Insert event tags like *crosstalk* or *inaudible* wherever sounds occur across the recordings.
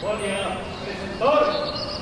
Bom 走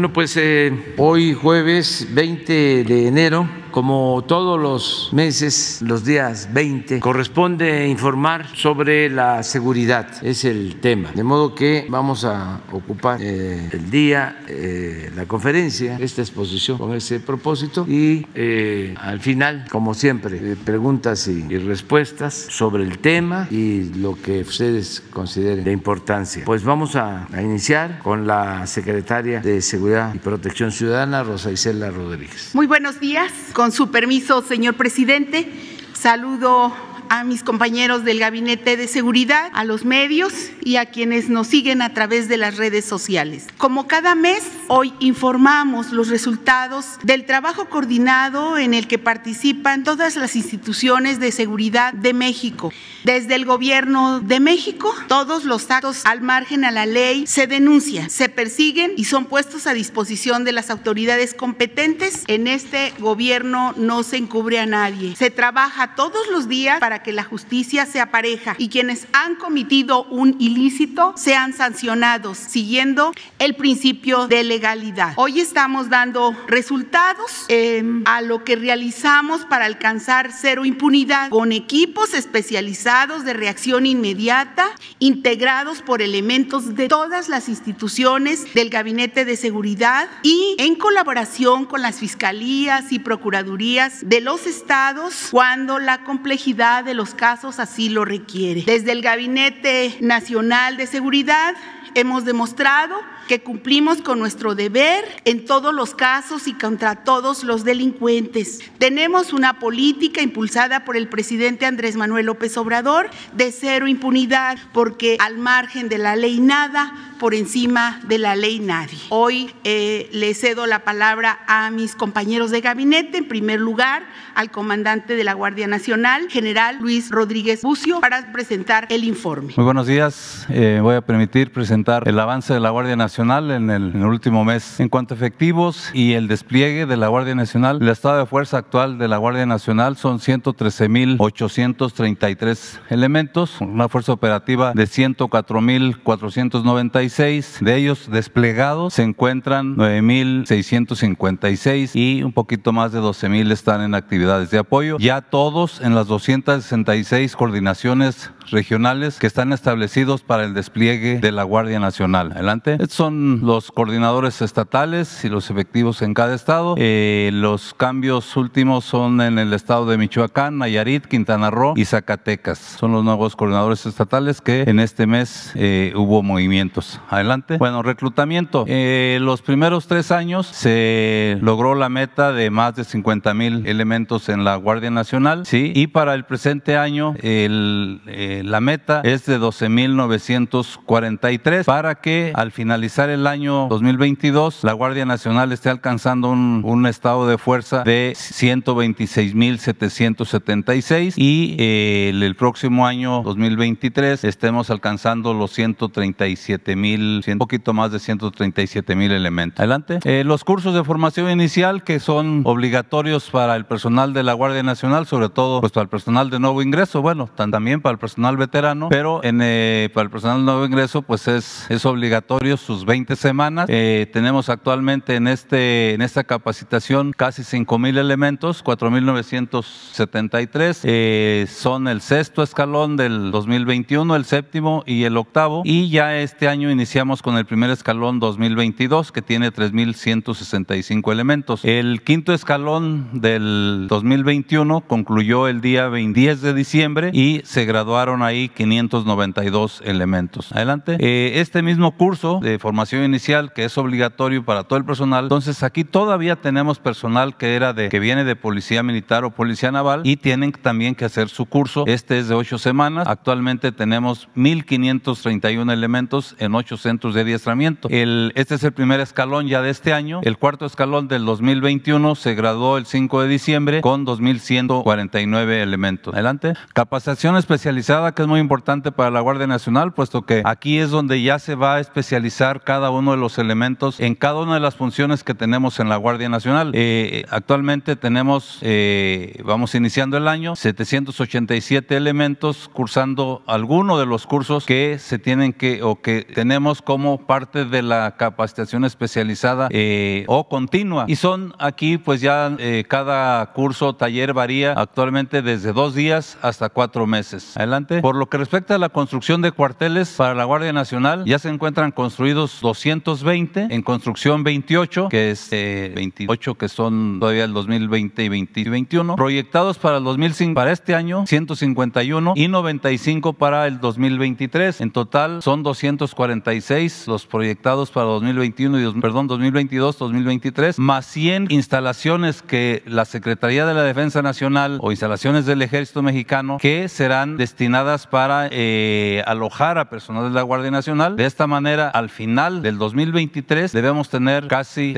Bueno, pues eh, hoy jueves 20 de enero como todos los meses, los días 20, corresponde informar sobre la seguridad, es el tema. De modo que vamos a ocupar eh, el día, eh, la conferencia, esta exposición con ese propósito y eh, al final, como siempre, preguntas y, respuestas sobre el tema y lo que ustedes consideren de importancia. Pues vamos a, a iniciar con la secretaria de Seguridad y Protección Ciudadana, Rosa Isela Rodríguez. Muy buenos días. Con su permiso, señor presidente, saludo a mis compañeros del Gabinete de Seguridad, a los medios y a quienes nos siguen a través de las redes sociales. Como cada mes, hoy informamos los resultados del trabajo coordinado en el que participan todas las instituciones de seguridad de México. Desde el Gobierno de México, todos los actos al margen a la ley se denuncian, se persiguen y son puestos a disposición de las autoridades competentes. En este gobierno no se encubre a nadie. Se trabaja todos los días para que la justicia sea pareja y quienes han cometido un ilícito sean sancionados siguiendo el principio de legalidad. Hoy estamos dando resultados eh, a lo que realizamos para alcanzar cero impunidad con equipos especializados de reacción inmediata integrados por elementos de todas las instituciones del Gabinete de Seguridad y en colaboración con las fiscalías y procuradurías de los estados cuando la complejidad de los casos así lo requiere. Desde el Gabinete Nacional de Seguridad hemos demostrado que cumplimos con nuestro deber en todos los casos y contra todos los delincuentes. Tenemos una política impulsada por el presidente Andrés Manuel López Obrador de cero impunidad, porque al margen de la ley nada, por encima de la ley nadie. Hoy eh, le cedo la palabra a mis compañeros de gabinete, en primer lugar al comandante de la Guardia Nacional, general Luis Rodríguez Bucio, para presentar el informe. Muy buenos días. Eh, voy a permitir presentar el avance de la Guardia Nacional en el, último mes. En cuanto a efectivos y el despliegue de la Guardia Nacional, el estado de fuerza actual de la Guardia Nacional son 113.833 elementos, una fuerza operativa de 104.496. De ellos desplegados se encuentran 9.656 y un poquito más de 12.000 están en actividades de apoyo. Ya todos en las 266 coordinaciones regionales que están establecidos para el despliegue de la Guardia Nacional. Adelante. Estos son los coordinadores estatales y los efectivos en cada estado. Eh, los cambios últimos son en el estado de Michoacán, Nayarit, Quintana Roo y Zacatecas. Son los nuevos coordinadores estatales que en este mes eh, hubo movimientos. Adelante. Bueno, reclutamiento. Eh, los primeros tres años se logró la meta de más de 50 mil elementos en la Guardia Nacional, ¿sí? Y para el presente año, la meta es de 12.943 para que al finalizar el año 2022 la Guardia Nacional esté alcanzando un, estado de fuerza de 126.776 y eh, el, próximo año 2023 estemos alcanzando los 137.000, un poquito más de 137.000 elementos. Adelante. Eh, los cursos de formación inicial que son obligatorios para el personal de la Guardia Nacional, sobre todo pues para el personal de nuevo ingreso, bueno, también para el personal veterano, pero eh, para el personal nuevo ingreso pues es es, es obligatorio sus 20 semanas. Eh, tenemos actualmente en, este, en esta capacitación casi 5 mil elementos, 4.973. Eh, son el sexto escalón del 2021, el séptimo y el octavo. Y ya este año iniciamos con el primer escalón 2022, que tiene 3.165 elementos. El quinto escalón del 2021 concluyó el día 10 de diciembre y se graduaron ahí 592 elementos. Adelante. Eh, este mismo curso de formación inicial, que es obligatorio para todo el personal, entonces aquí todavía tenemos personal que era de que viene de policía militar o policía naval y tienen también que hacer su curso. Este es de ocho semanas. Actualmente tenemos 1.531 elementos en ocho centros de adiestramiento. Este es el primer escalón ya de este año. El cuarto escalón del 2021 se graduó el 5 de diciembre con 2.149 elementos. Adelante. Capacitación especializada que es muy importante para la Guardia Nacional, puesto que aquí es donde ya se va a especializar cada uno de los elementos en cada una de las funciones que tenemos en la Guardia Nacional. Eh, actualmente tenemos, eh, vamos iniciando el año, 787 elementos cursando alguno de los cursos que se tienen que o que tenemos como parte de la capacitación especializada eh, o continua. Y son aquí, pues ya cada curso o taller varía actualmente desde dos días hasta cuatro meses. Adelante. Por lo que respecta a la construcción de cuarteles para la Guardia Nacional, ya se encuentran construidos 220, en construcción 28, que es 28 que son todavía el 2020 y 2021, proyectados para el 2005, para este año 151 y 95 para el 2023. En total son 246 los proyectados para 2021 y perdón, 2022, 2023, más 100 instalaciones que la Secretaría de la Defensa Nacional o instalaciones del Ejército Mexicano que serán destinadas para eh, alojar a personal de la Guardia Nacional. De esta manera, al final del 2023 debemos tener casi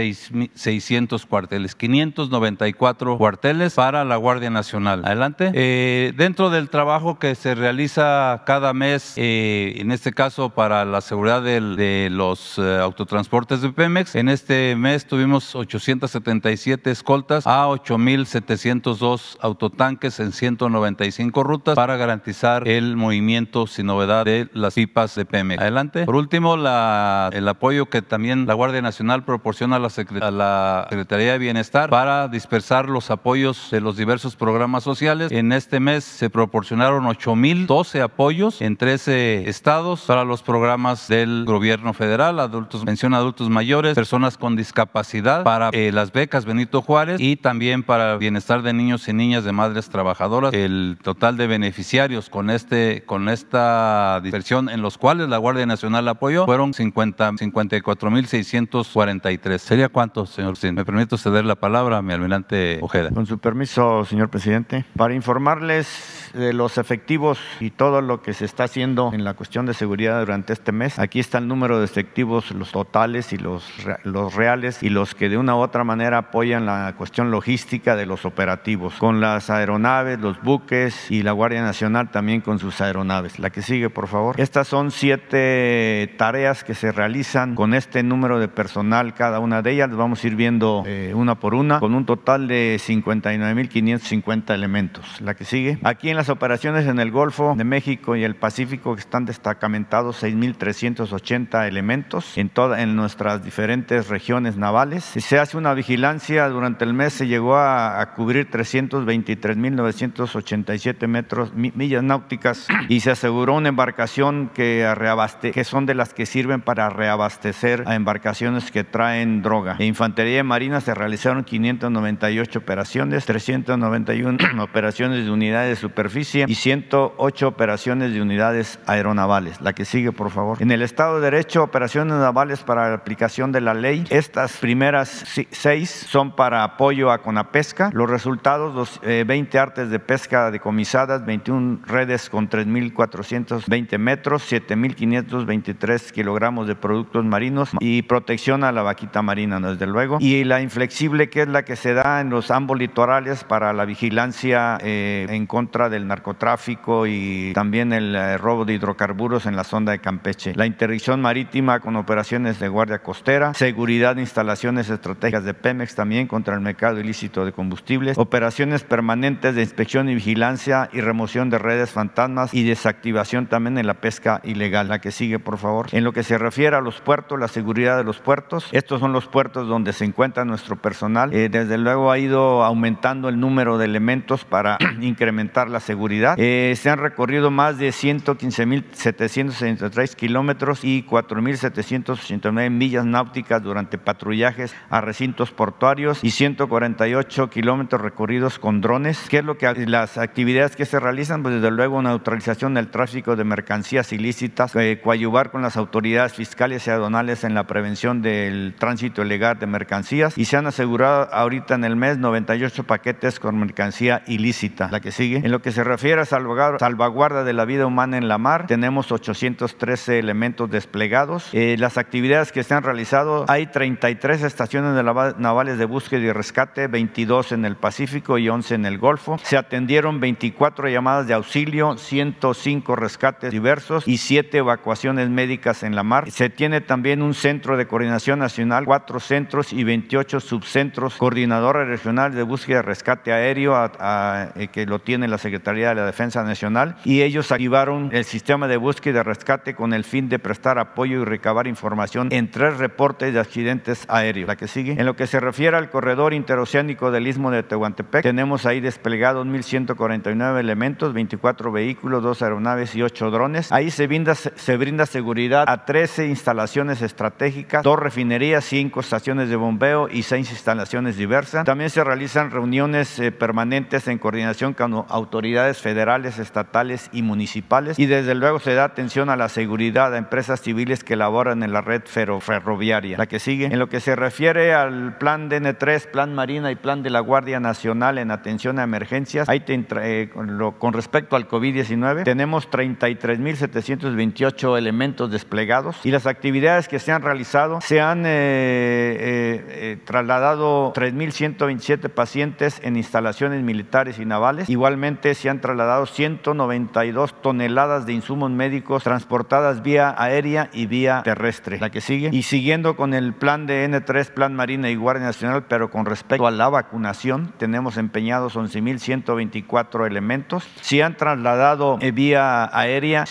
600 cuarteles, 594 cuarteles para la Guardia Nacional. Adelante. Eh, dentro del trabajo que se realiza cada mes, eh, en este caso para la seguridad de, los eh, autotransportes de Pemex, en este mes tuvimos 877 escoltas a 8.702 autotanques en 195 rutas para garantizar el movimiento sin novedad de las pipas de Pemex. Adelante. Por último, la, el apoyo que también la Guardia Nacional proporciona a la, a la Secretaría de Bienestar para dispersar los apoyos de los diversos programas sociales. En este mes se proporcionaron 8.012 apoyos en 13 estados para los programas del gobierno federal, adultos, pensión a adultos mayores, personas con discapacidad, para eh, las becas Benito Juárez y también para el bienestar de niños y niñas de madres trabajadoras. El total de beneficiarios con, este, con esta dispersión en los cuales la Guardia Nacional apoyó fueron 50, 54.643. ¿Sería cuánto, señor? Si me permito ceder la palabra a mi almirante Ojeda. Con su permiso, señor presidente, para informarles de los efectivos y todo lo que se está haciendo en la cuestión de seguridad durante este mes. Aquí está el número de efectivos, los totales y los, los reales y los que de una u otra manera apoyan la cuestión logística de los operativos, con las aeronaves, los buques y la Guardia Nacional también con sus aeronaves. La que sigue, por favor. Estas son siete tareas que se realizan con este número de personal, cada una de ellas. Las vamos a ir viendo eh, una por una, con un total de 59.550 elementos. La que sigue. Aquí en la las operaciones en el Golfo de México y el Pacífico están destacamentados 6.380 elementos en, toda, en nuestras diferentes regiones navales. Se hace una vigilancia, durante el mes se llegó a, cubrir 323.987 metros, millas náuticas y se aseguró una embarcación que, reabaste, que son de las que sirven para reabastecer a embarcaciones que traen droga. En Infantería de Marina se realizaron 598 operaciones, 391 *clears throat* operaciones de unidades de superficie y 108 operaciones de unidades aeronavales. La que sigue, por favor. En el Estado de Derecho, operaciones navales para la aplicación de la ley. Estas primeras seis son para apoyo a Conapesca. Los resultados, los 20 eh, artes de pesca decomisadas, 21 redes con 3.420 metros, 7.523 kilogramos de productos marinos y protección a la vaquita marina, desde luego. Y la inflexible, que es la que se da en los ambos litorales para la vigilancia eh, en contra del narcotráfico y también el eh, robo de hidrocarburos en la sonda de Campeche. La interdicción marítima con operaciones de guardia costera, seguridad de instalaciones estratégicas de Pemex también contra el mercado ilícito de combustibles, operaciones permanentes de inspección y vigilancia y remoción de redes fantasmas y desactivación también en la pesca ilegal. La que sigue, por favor. En lo que se refiere a los puertos, la seguridad de los puertos, estos son los puertos donde se encuentra nuestro personal. Eh, desde luego ha ido aumentando el número de elementos para *clears throat* incrementar la seguridad. Eh, se han recorrido más de 115.763 kilómetros y 4.789 millas náuticas durante patrullajes a recintos portuarios y 148 kilómetros recorridos con drones. ¿Qué es lo que las actividades que se realizan? Pues desde luego neutralización del tráfico de mercancías ilícitas, eh, coadyuvar con las autoridades fiscales y aduanales en la prevención del tránsito ilegal de mercancías y se han asegurado ahorita en el mes 98 paquetes con mercancía ilícita. La que sigue. En lo que se refiere a salvaguarda de la vida humana en la mar, tenemos 813 elementos desplegados. Eh, las actividades que se han realizado, hay 33 estaciones de navales de búsqueda y rescate, 22 en el Pacífico y 11 en el Golfo. Se atendieron 24 llamadas de auxilio, 105 rescates diversos y 7 evacuaciones médicas en la mar. Se tiene también un centro de coordinación nacional, cuatro centros y 28 subcentros, coordinadores regionales de búsqueda y rescate aéreo, eh, que lo tiene la Secretaría de la Defensa Nacional, y ellos activaron el sistema de búsqueda y rescate con el fin de prestar apoyo y recabar información en tres reportes de accidentes aéreos. La que sigue. En lo que se refiere al corredor interoceánico del Istmo de Tehuantepec, tenemos ahí desplegados 1.149 elementos, 24 vehículos, dos aeronaves y ocho drones. Ahí se brinda, se brinda seguridad a 13 instalaciones estratégicas, dos refinerías, cinco estaciones de bombeo y seis instalaciones diversas. También se realizan reuniones eh, permanentes en coordinación con autoridades federales, estatales y municipales. Y desde luego se da atención a la seguridad a empresas civiles que laboran en la red ferroviaria. La que sigue. En lo que se refiere al plan DN3, plan Marina y plan de la Guardia Nacional en atención a emergencias, ahí eh, con respecto al COVID-19, tenemos 33.728 elementos desplegados y las actividades que se han realizado se han eh, trasladado 3.127 pacientes en instalaciones militares y navales. Igualmente se han trasladado 192 toneladas de insumos médicos transportadas vía aérea y vía terrestre. La que sigue. Y siguiendo con el plan de N3, Plan Marina y Guardia Nacional, pero con respecto a la vacunación, tenemos empeñados 11.124 elementos. Se han trasladado eh, vía aérea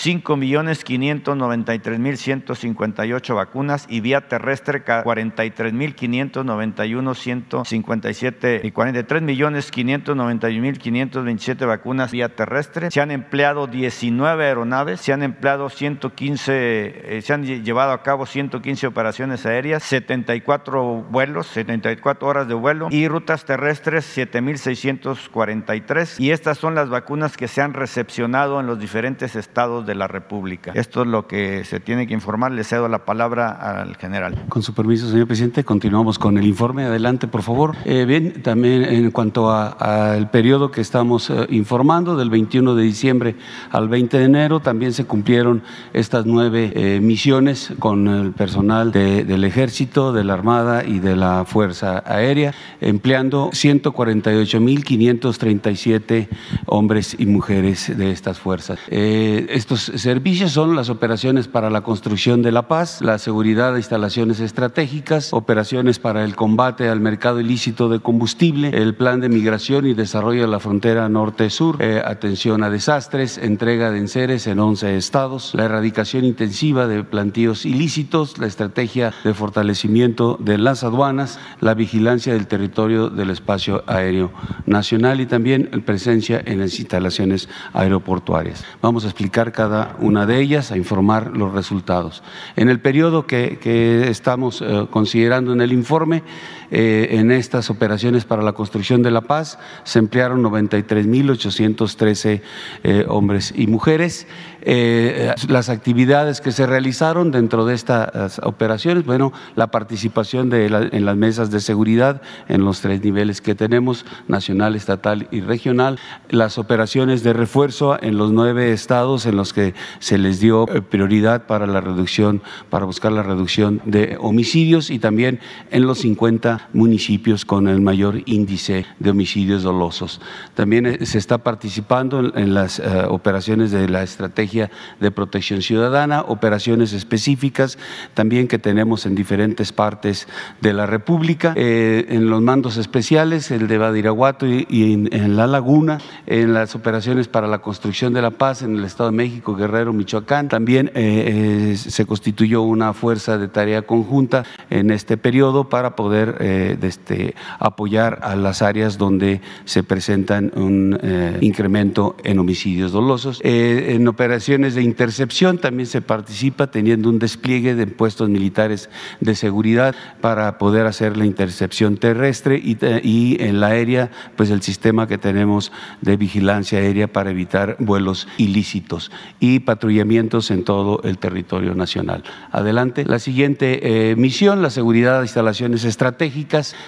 5.593.158 vacunas y vía terrestre 43.591 157 y 43 millones 591 mil 527 vacunas vía terrestre. Se han empleado 19 aeronaves, se han empleado 115, eh, se han llevado a cabo 115 operaciones aéreas, 74 vuelos, 74 horas de vuelo y rutas terrestres 7643 y estas son las vacunas que se han recepcionado en los diferentes estados de la República. Esto es lo que se tiene que informar. Le cedo la palabra al general. Con su permiso, señor presidente, continuamos con el informe. Adelante, por favor. Eh, bien, también en cuanto al periodo que estamos eh, informando, del 21 de diciembre al 20 de enero, también se cumplieron estas nueve eh, misiones con el personal del Ejército, de la Armada y de la Fuerza Aérea, empleando 148.537 hombres y mujeres de estas fuerzas. estos servicios son las operaciones para la construcción de la paz, la seguridad de instalaciones estratégicas, operaciones para el combate al mercado ilícito de combustible, el plan de migración y desarrollo de la frontera norte-sur, eh, atención a desastres, entrega de enseres en 11 estados, la erradicación intensiva de plantíos ilícitos, la estrategia de fortalecimiento de las aduanas, la vigilancia del territorio del espacio aéreo nacional y también presencia en las instalaciones aeroportuarias. Vamos a explicar cada una de ellas, a informar los resultados. En el periodo que, estamos eh, considerando en el informe, en estas operaciones para la construcción de la paz se emplearon 93.813 eh, hombres y mujeres. Eh, las actividades que se realizaron dentro de estas operaciones, bueno, la participación en las mesas de seguridad en los tres niveles que tenemos, nacional, estatal y regional, las operaciones de refuerzo en los nueve estados en los que se les dio prioridad para la reducción, para buscar la reducción de homicidios y también en los 50 municipios con el mayor índice de homicidios dolosos. También eh, se está participando en, las eh, operaciones de la estrategia de protección ciudadana, operaciones específicas también que tenemos en diferentes partes de la República, eh, en los mandos especiales, el de Badiraguato y, en, La Laguna, en las operaciones para la construcción de la paz en el Estado de México, Guerrero, Michoacán. También se constituyó una fuerza de tarea conjunta en este periodo para poder este, apoyar a las áreas donde se presentan un incremento en homicidios dolosos. en operaciones de intercepción también se participa teniendo un despliegue de puestos militares de seguridad para poder hacer la intercepción terrestre y, y en la aérea, pues el sistema que tenemos de vigilancia aérea para evitar vuelos ilícitos y patrullamientos en todo el territorio nacional. Adelante. La siguiente eh, misión, la seguridad de instalaciones estratégicas.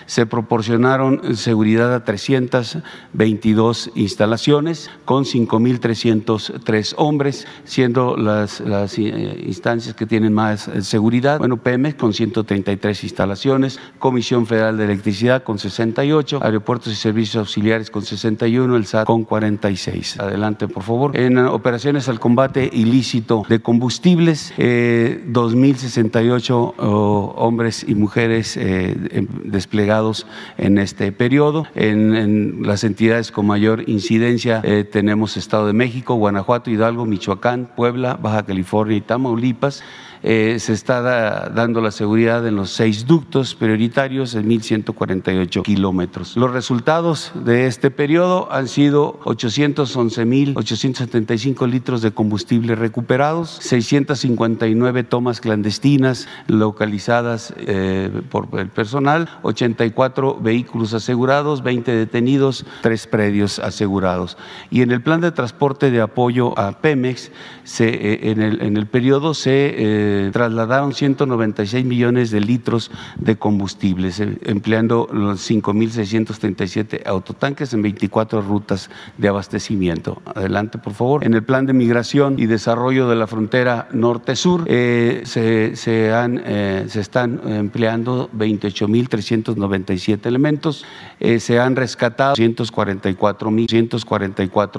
Se proporcionaron seguridad a 322 instalaciones con 5.303 hombres, siendo las, eh, instancias que tienen más eh, seguridad. Bueno, Pemex con 133 instalaciones, Comisión Federal de Electricidad con 68, Aeropuertos y Servicios Auxiliares con 61, el SAT con 46. Adelante, por favor. En operaciones al combate ilícito de combustibles, eh, 2.068 hombres y mujeres eh, desplegados en este periodo. En, las entidades con mayor incidencia eh, tenemos Estado de México, Guanajuato, Hidalgo, Michoacán, Puebla, Baja California y Tamaulipas. Eh, se está dando la seguridad en los seis ductos prioritarios en 1.148 kilómetros. Los resultados de este periodo han sido 811.875 litros de combustible recuperados, 659 tomas clandestinas localizadas eh, por el personal, 84 vehículos asegurados, 20 detenidos, 3 predios asegurados. Y en el plan de transporte de apoyo a Pemex, eh, en, el, periodo se trasladaron 196 millones de litros de combustibles, eh, empleando los 5.637 autotanques en 24 rutas de abastecimiento. Adelante, por favor. En el plan de migración y desarrollo de la frontera norte-sur eh, se, se, eh, se están empleando 28.397 elementos, se han rescatado 144,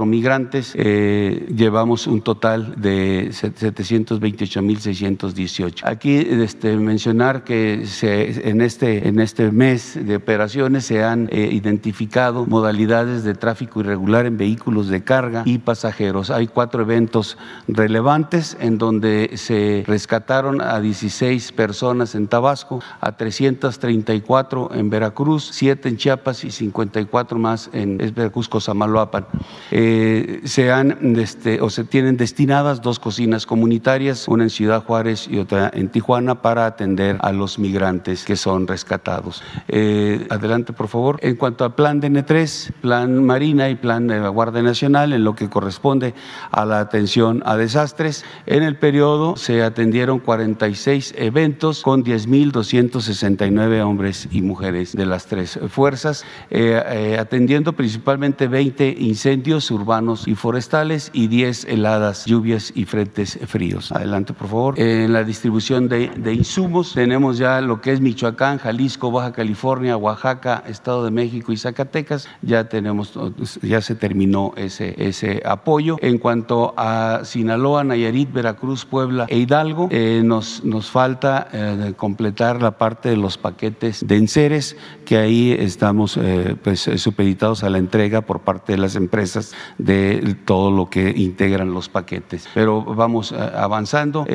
migrantes, llevamos un total de 728.600 Aquí este, mencionar que se, en, este, en este mes de operaciones se han eh, identificado modalidades de tráfico irregular en vehículos de carga y pasajeros. Hay cuatro eventos relevantes en donde se rescataron a 16 personas en Tabasco, a 334 en Veracruz, 7 en Chiapas y 54 más en Veracruz, Cosamaloapan. Eh, se han este, o se tienen destinadas dos cocinas comunitarias, una en Ciudad Juárez y otra en Tijuana para atender a los migrantes que son rescatados. Eh, adelante, por favor. En cuanto al plan de N3, plan Marina y plan de la Guardia Nacional, en lo que corresponde a la atención a desastres, en el periodo se atendieron 46 eventos con 10.269 hombres y mujeres de las tres fuerzas, eh, eh, atendiendo principalmente 20 incendios urbanos y forestales y 10 heladas, lluvias y frentes fríos. Adelante, por favor en la distribución de, insumos. Tenemos ya lo que es Michoacán, Jalisco, Baja California, Oaxaca, Estado de México y Zacatecas. Ya tenemos, ya se terminó ese, apoyo. En cuanto a Sinaloa, Nayarit, Veracruz, Puebla e Hidalgo, eh, nos, falta eh, completar la parte de los paquetes de enseres, que ahí estamos eh, pues, supeditados a la entrega por parte de las empresas de todo lo que integran los paquetes. Pero vamos avanzando.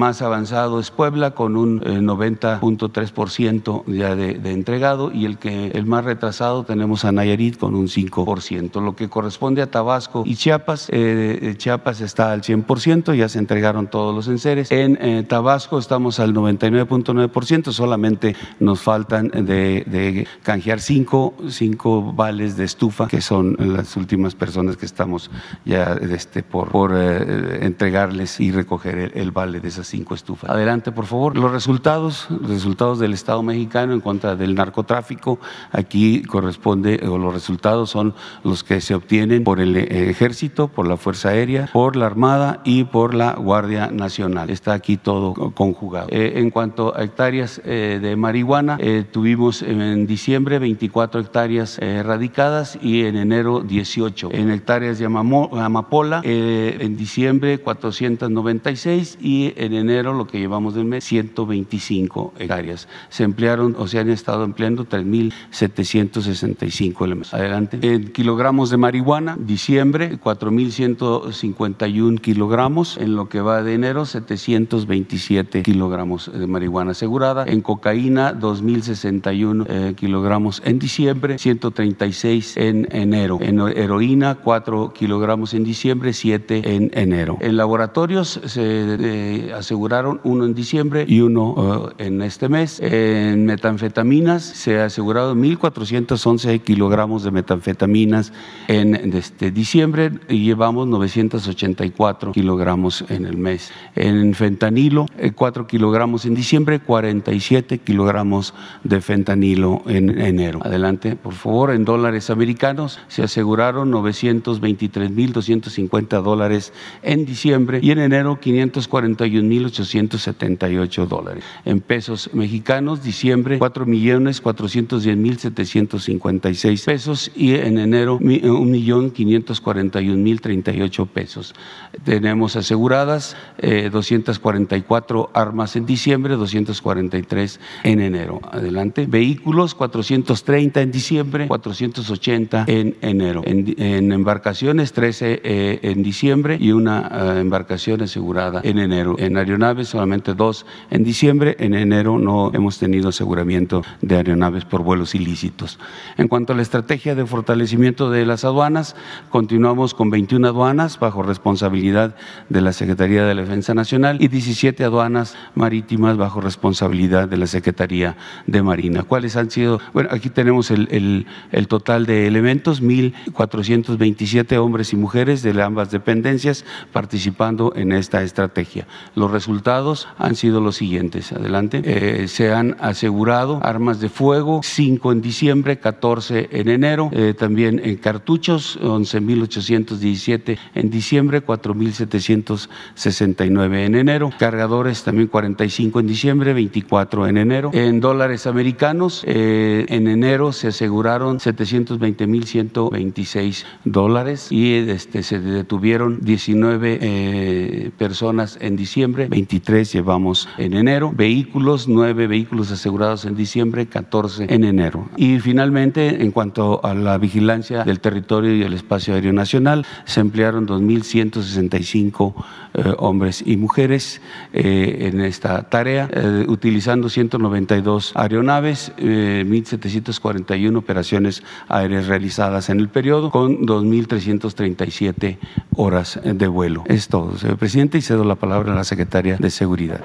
Más avanzado es Puebla con un 90.3% eh, ya de, entregado y el que el más retrasado tenemos a Nayarit con un 5%. Lo que corresponde a Tabasco y Chiapas, eh, Chiapas está al 100%, ya se entregaron todos los enseres. En eh, Tabasco estamos al 99.9%, solamente nos faltan de, de canjear cinco, cinco vales de estufa, que son las últimas personas que estamos ya este, por, por entregarles y recoger el, el vale de esas cinco Adelante, por favor. Los resultados, resultados del Estado mexicano en contra del narcotráfico, aquí corresponde, o los resultados son los que se obtienen por el ejército, por la Fuerza Aérea, por la Armada y por la Guardia Nacional. Está aquí todo conjugado. Eh, en cuanto a hectáreas eh, de marihuana, eh, tuvimos en diciembre 24 hectáreas erradicadas y en enero 18. En hectáreas de amapola, en diciembre 496 y en enero lo que llevamos del mes 125 hectáreas. Se emplearon o se han estado empleando 3.765 elementos. Adelante. En kilogramos de marihuana, diciembre 4.151 kilogramos, en lo que va de enero 727 kilogramos de marihuana asegurada, en cocaína 2.061 eh, kilogramos en diciembre, 136 en enero, en heroína 4 kilogramos en diciembre, 7 en enero. En laboratorios se eh, aseguraron uno en diciembre y uno eh, en este mes. En metanfetaminas se ha asegurado 1.411 kilogramos de metanfetaminas en este diciembre y llevamos 984 kilogramos en el mes. En fentanilo, 4 kilogramos en diciembre, 47 kilogramos de fentanilo en enero. Adelante, por favor. En dólares americanos se aseguraron 923.250 dólares en diciembre y en enero 541.878 dólares. En pesos mexicanos, diciembre 4.410.756 pesos y en enero 1.541.038 pesos. Tenemos aseguradas 244 eh, armas en diciembre, 243 en enero. Adelante. Vehículos 430 en diciembre, 480 en enero. En, embarcaciones 13 eh, en diciembre y una eh, embarcación asegurada en enero. En aeronaves solamente dos en diciembre. En enero no hemos tenido aseguramiento de aeronaves por vuelos ilícitos. En cuanto a la estrategia de fortalecimiento de las aduanas, continuamos con 21 aduanas bajo responsabilidad de la Secretaría de la Defensa Nacional y 17 aduanas marítimas bajo responsabilidad de la Secretaría de Marina. ¿Cuáles han sido? Bueno, aquí tenemos el, el, total de elementos, 1.427 hombres y mujeres de ambas dependencias participando en esta estrategia. Los resultados han sido los siguientes. Adelante. Eh, se han asegurado armas de fuego, 5 en diciembre, 14 en enero, eh, también en cartuchos, 11.817 en diciembre, 4.769 en enero, cargadores también 45 en diciembre, 24 en enero. En dólares americanos, eh, en enero se aseguraron 720.126 dólares y este, se detuvieron 19 eh, personas en diciembre, 23 llevamos en enero, vehículos, 9 vehículos asegurados en diciembre, 14 en enero. Y finalmente, en cuanto a la vigilancia del territorio y el espacio aéreo nacional, se emplearon 2.165 eh, hombres y mujeres eh, en esta tarea, eh, utilizando 192 aeronaves, 1.741 operaciones aéreas realizadas en el periodo, con 2.337 horas de vuelo. Es todo, señor presidente, y cedo la palabra a la secretaria de Seguridad.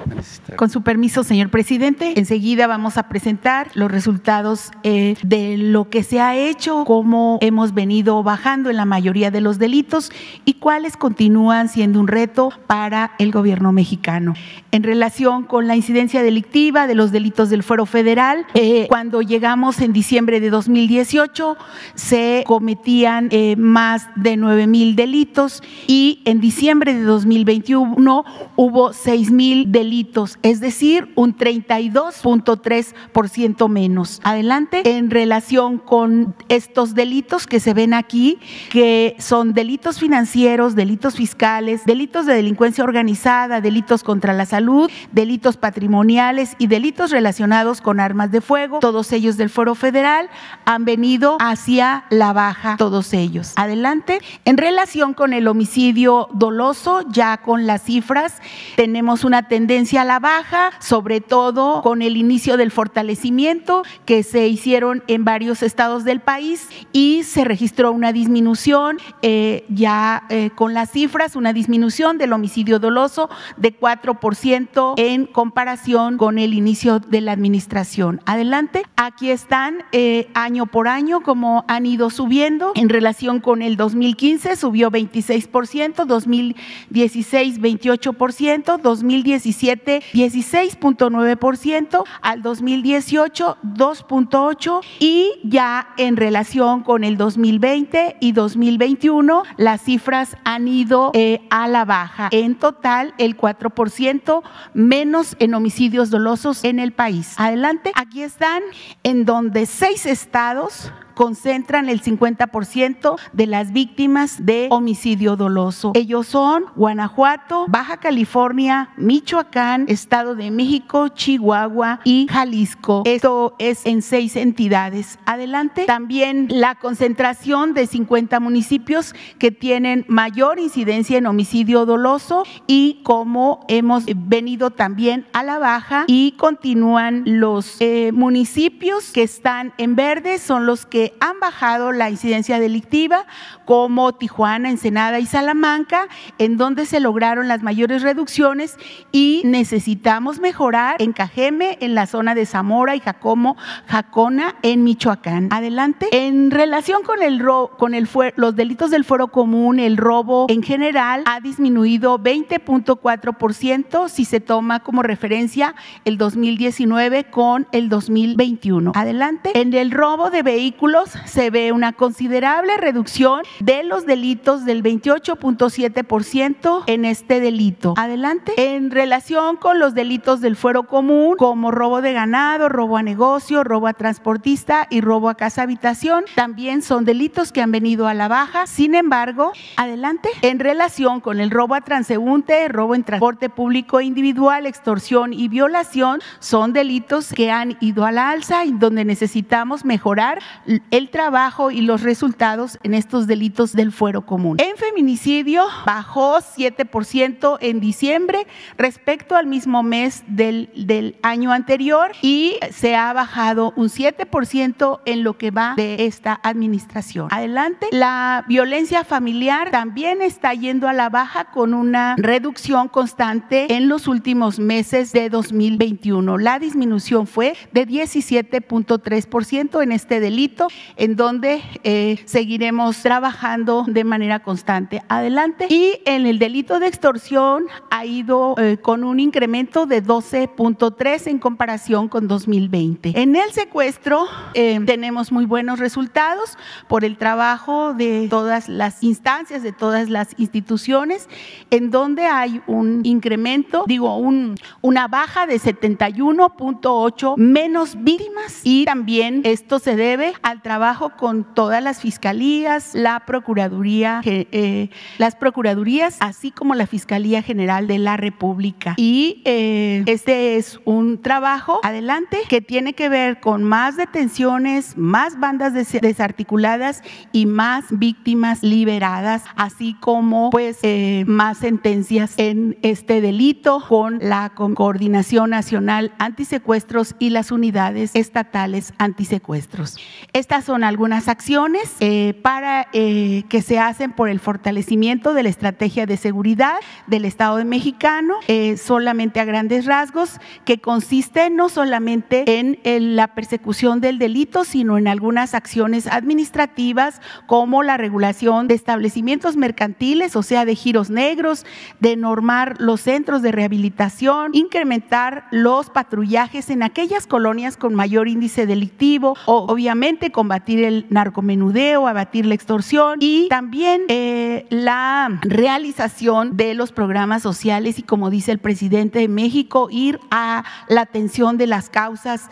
Con su permiso, señor presidente, enseguida vamos a presentar los resultados de lo que se ha hecho, cómo hemos venido bajando en la mayoría de los delitos y cuáles continúan siendo un reto para el gobierno mexicano. En relación con la incidencia delictiva de los delitos del fuero federal, eh, cuando llegamos en diciembre de 2018 se cometían eh, más de 9 mil delitos y en diciembre de 2021 hubo 6 mil delitos, es decir, un 32.3% menos. Adelante, en relación con estos delitos que se ven aquí, que son delitos financieros, delitos fiscales, delitos de delincuencia organizada, delitos contra la salud, delitos patrimoniales y delitos relacionados con armas de fuego, todos ellos del Foro Federal, han venido hacia la baja, todos ellos. Adelante. En relación con el homicidio doloso, ya con las cifras, tenemos una tendencia a la baja, sobre todo con el inicio del fortalecimiento que se hicieron en varios estados del país y se registró una disminución eh, ya eh, con las cifras, una disminución del homicidio doloso de 4% en comparación con el inicio de la administración. Adelante, aquí están eh, año por año como han ido subiendo. En relación con el 2015 subió 26%, 2016 28%, 2017 16.9%, al 2018 2.8% y ya en relación con el 2020 y 2021 las cifras han ido eh, a la baja. En total, el 4% menos en homicidios dolosos en el país. Adelante, aquí están en donde seis estados concentran el 50% de las víctimas de homicidio doloso. Ellos son Guanajuato, Baja California, Michoacán, Estado de México, Chihuahua y Jalisco. Esto es en seis entidades. Adelante. También la concentración de 50 municipios que tienen mayor incidencia en homicidio doloso y como hemos venido también a la baja y continúan los eh, municipios que están en verde son los que han bajado la incidencia delictiva como Tijuana, Ensenada y Salamanca, en donde se lograron las mayores reducciones y necesitamos mejorar en Cajeme, en la zona de Zamora y Jacomo, Jacona, en Michoacán. Adelante. En relación con, el con el los delitos del fuero común, el robo en general ha disminuido 20.4% si se toma como referencia el 2019 con el 2021. Adelante. En el robo de vehículos se ve una considerable reducción de los delitos del 28.7% en este delito. Adelante. En relación con los delitos del fuero común, como robo de ganado, robo a negocio, robo a transportista y robo a casa habitación, también son delitos que han venido a la baja. Sin embargo, adelante. En relación con el robo a transeúnte, robo en transporte público individual, extorsión y violación, son delitos que han ido a la alza y donde necesitamos mejorar el trabajo y los resultados en estos delitos del fuero común. En feminicidio bajó 7% en diciembre respecto al mismo mes del, del año anterior y se ha bajado un 7% en lo que va de esta administración. Adelante. La violencia familiar también está yendo a la baja con una reducción constante en los últimos meses de 2021. La disminución fue de 17.3% en este delito, en donde eh, seguiremos trabajando de manera constante. Adelante. Y en el delito de extorsión ha ido eh, con un incremento de 12.3 en comparación con 2020. En el secuestro eh, tenemos muy buenos resultados por el trabajo de todas las instancias, de todas las instituciones, en donde hay un incremento, digo, un, una baja de 71.8 menos víctimas y también esto se debe al trabajo con todas las fiscalías, la Procuraduría, eh, las Procuradurías, así como la Fiscalía General de la República. Y eh, este es un trabajo, adelante, que tiene que ver con más detenciones, más bandas desarticuladas y más víctimas liberadas, así como pues eh, más sentencias en este delito con la Coordinación Nacional Antisecuestros y las unidades estatales antisecuestros. Estas son algunas acciones para que se hacen por el fortalecimiento de la estrategia de seguridad del Estado de Mexicano, eh, solamente a grandes rasgos, que consiste no solamente en, la persecución del delito, sino en algunas acciones administrativas como la regulación de establecimientos mercantiles, o sea, de giros negros, de normar los centros de rehabilitación, incrementar los patrullajes en aquellas colonias con mayor índice delictivo, o obviamente combatir el narcomenudeo, abatir la extorsión y también eh, la realización de los programas sociales y como dice el presidente de México, ir a la atención de las causas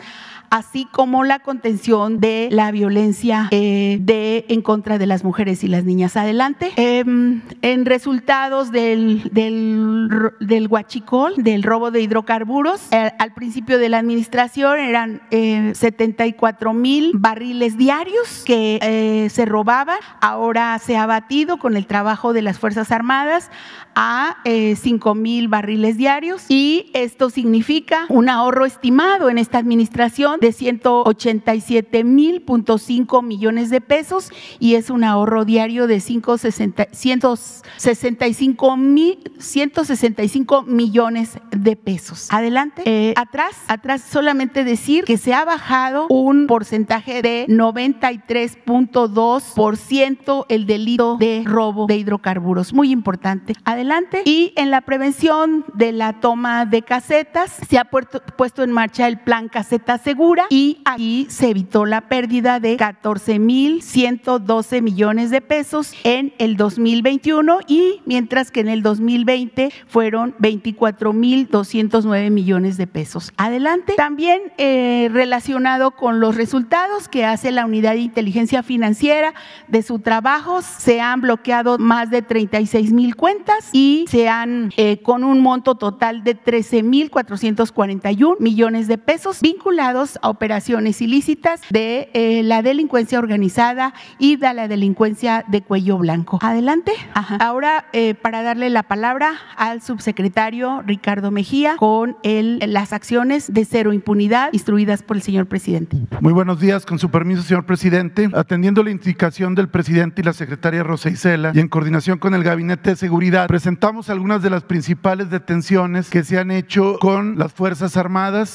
así como la contención de la violencia eh, en contra de las mujeres y las niñas. Adelante. Em, en resultados del, del, del, del robo de hidrocarburos, eh, al principio de la administración eran 74 eh, mil barriles diarios que se robaban. Ahora se ha batido con el trabajo de las Fuerzas Armadas a 5 mil barriles diarios y esto significa un ahorro estimado en esta administración de 187 mil millones de pesos y es un ahorro diario de 165 mil 165 millones de pesos. Adelante. Eh, atrás, atrás solamente decir que se ha bajado un porcentaje de 93.2% el delito de robo de hidrocarburos. Muy importante. Adelante adelante. Y en la prevención de la toma de casetas, se ha puesto en marcha el plan Caseta Segura y ahí se evitó la pérdida de 14.112 millones de pesos en el 2021 y mientras que en el 2020 fueron 24.209 millones de pesos. Adelante. También eh, relacionado con los resultados que hace la Unidad de Inteligencia Financiera de su trabajo, se han bloqueado más de 36 mil cuentas y se han, eh, con un monto total de 13 mil 441 millones de pesos vinculados a operaciones ilícitas de eh, la delincuencia organizada y de la delincuencia de cuello blanco. Adelante. Ahora, para darle la palabra al subsecretario Ricardo Mejía con el, las acciones de cero impunidad instruidas por el señor presidente. Muy buenos días, con su permiso, señor presidente. Atendiendo la indicación del presidente y la secretaria Rosa Isela y en coordinación con el Gabinete de Seguridad, presentamos algunas de las principales detenciones que se han hecho con las Fuerzas Armadas,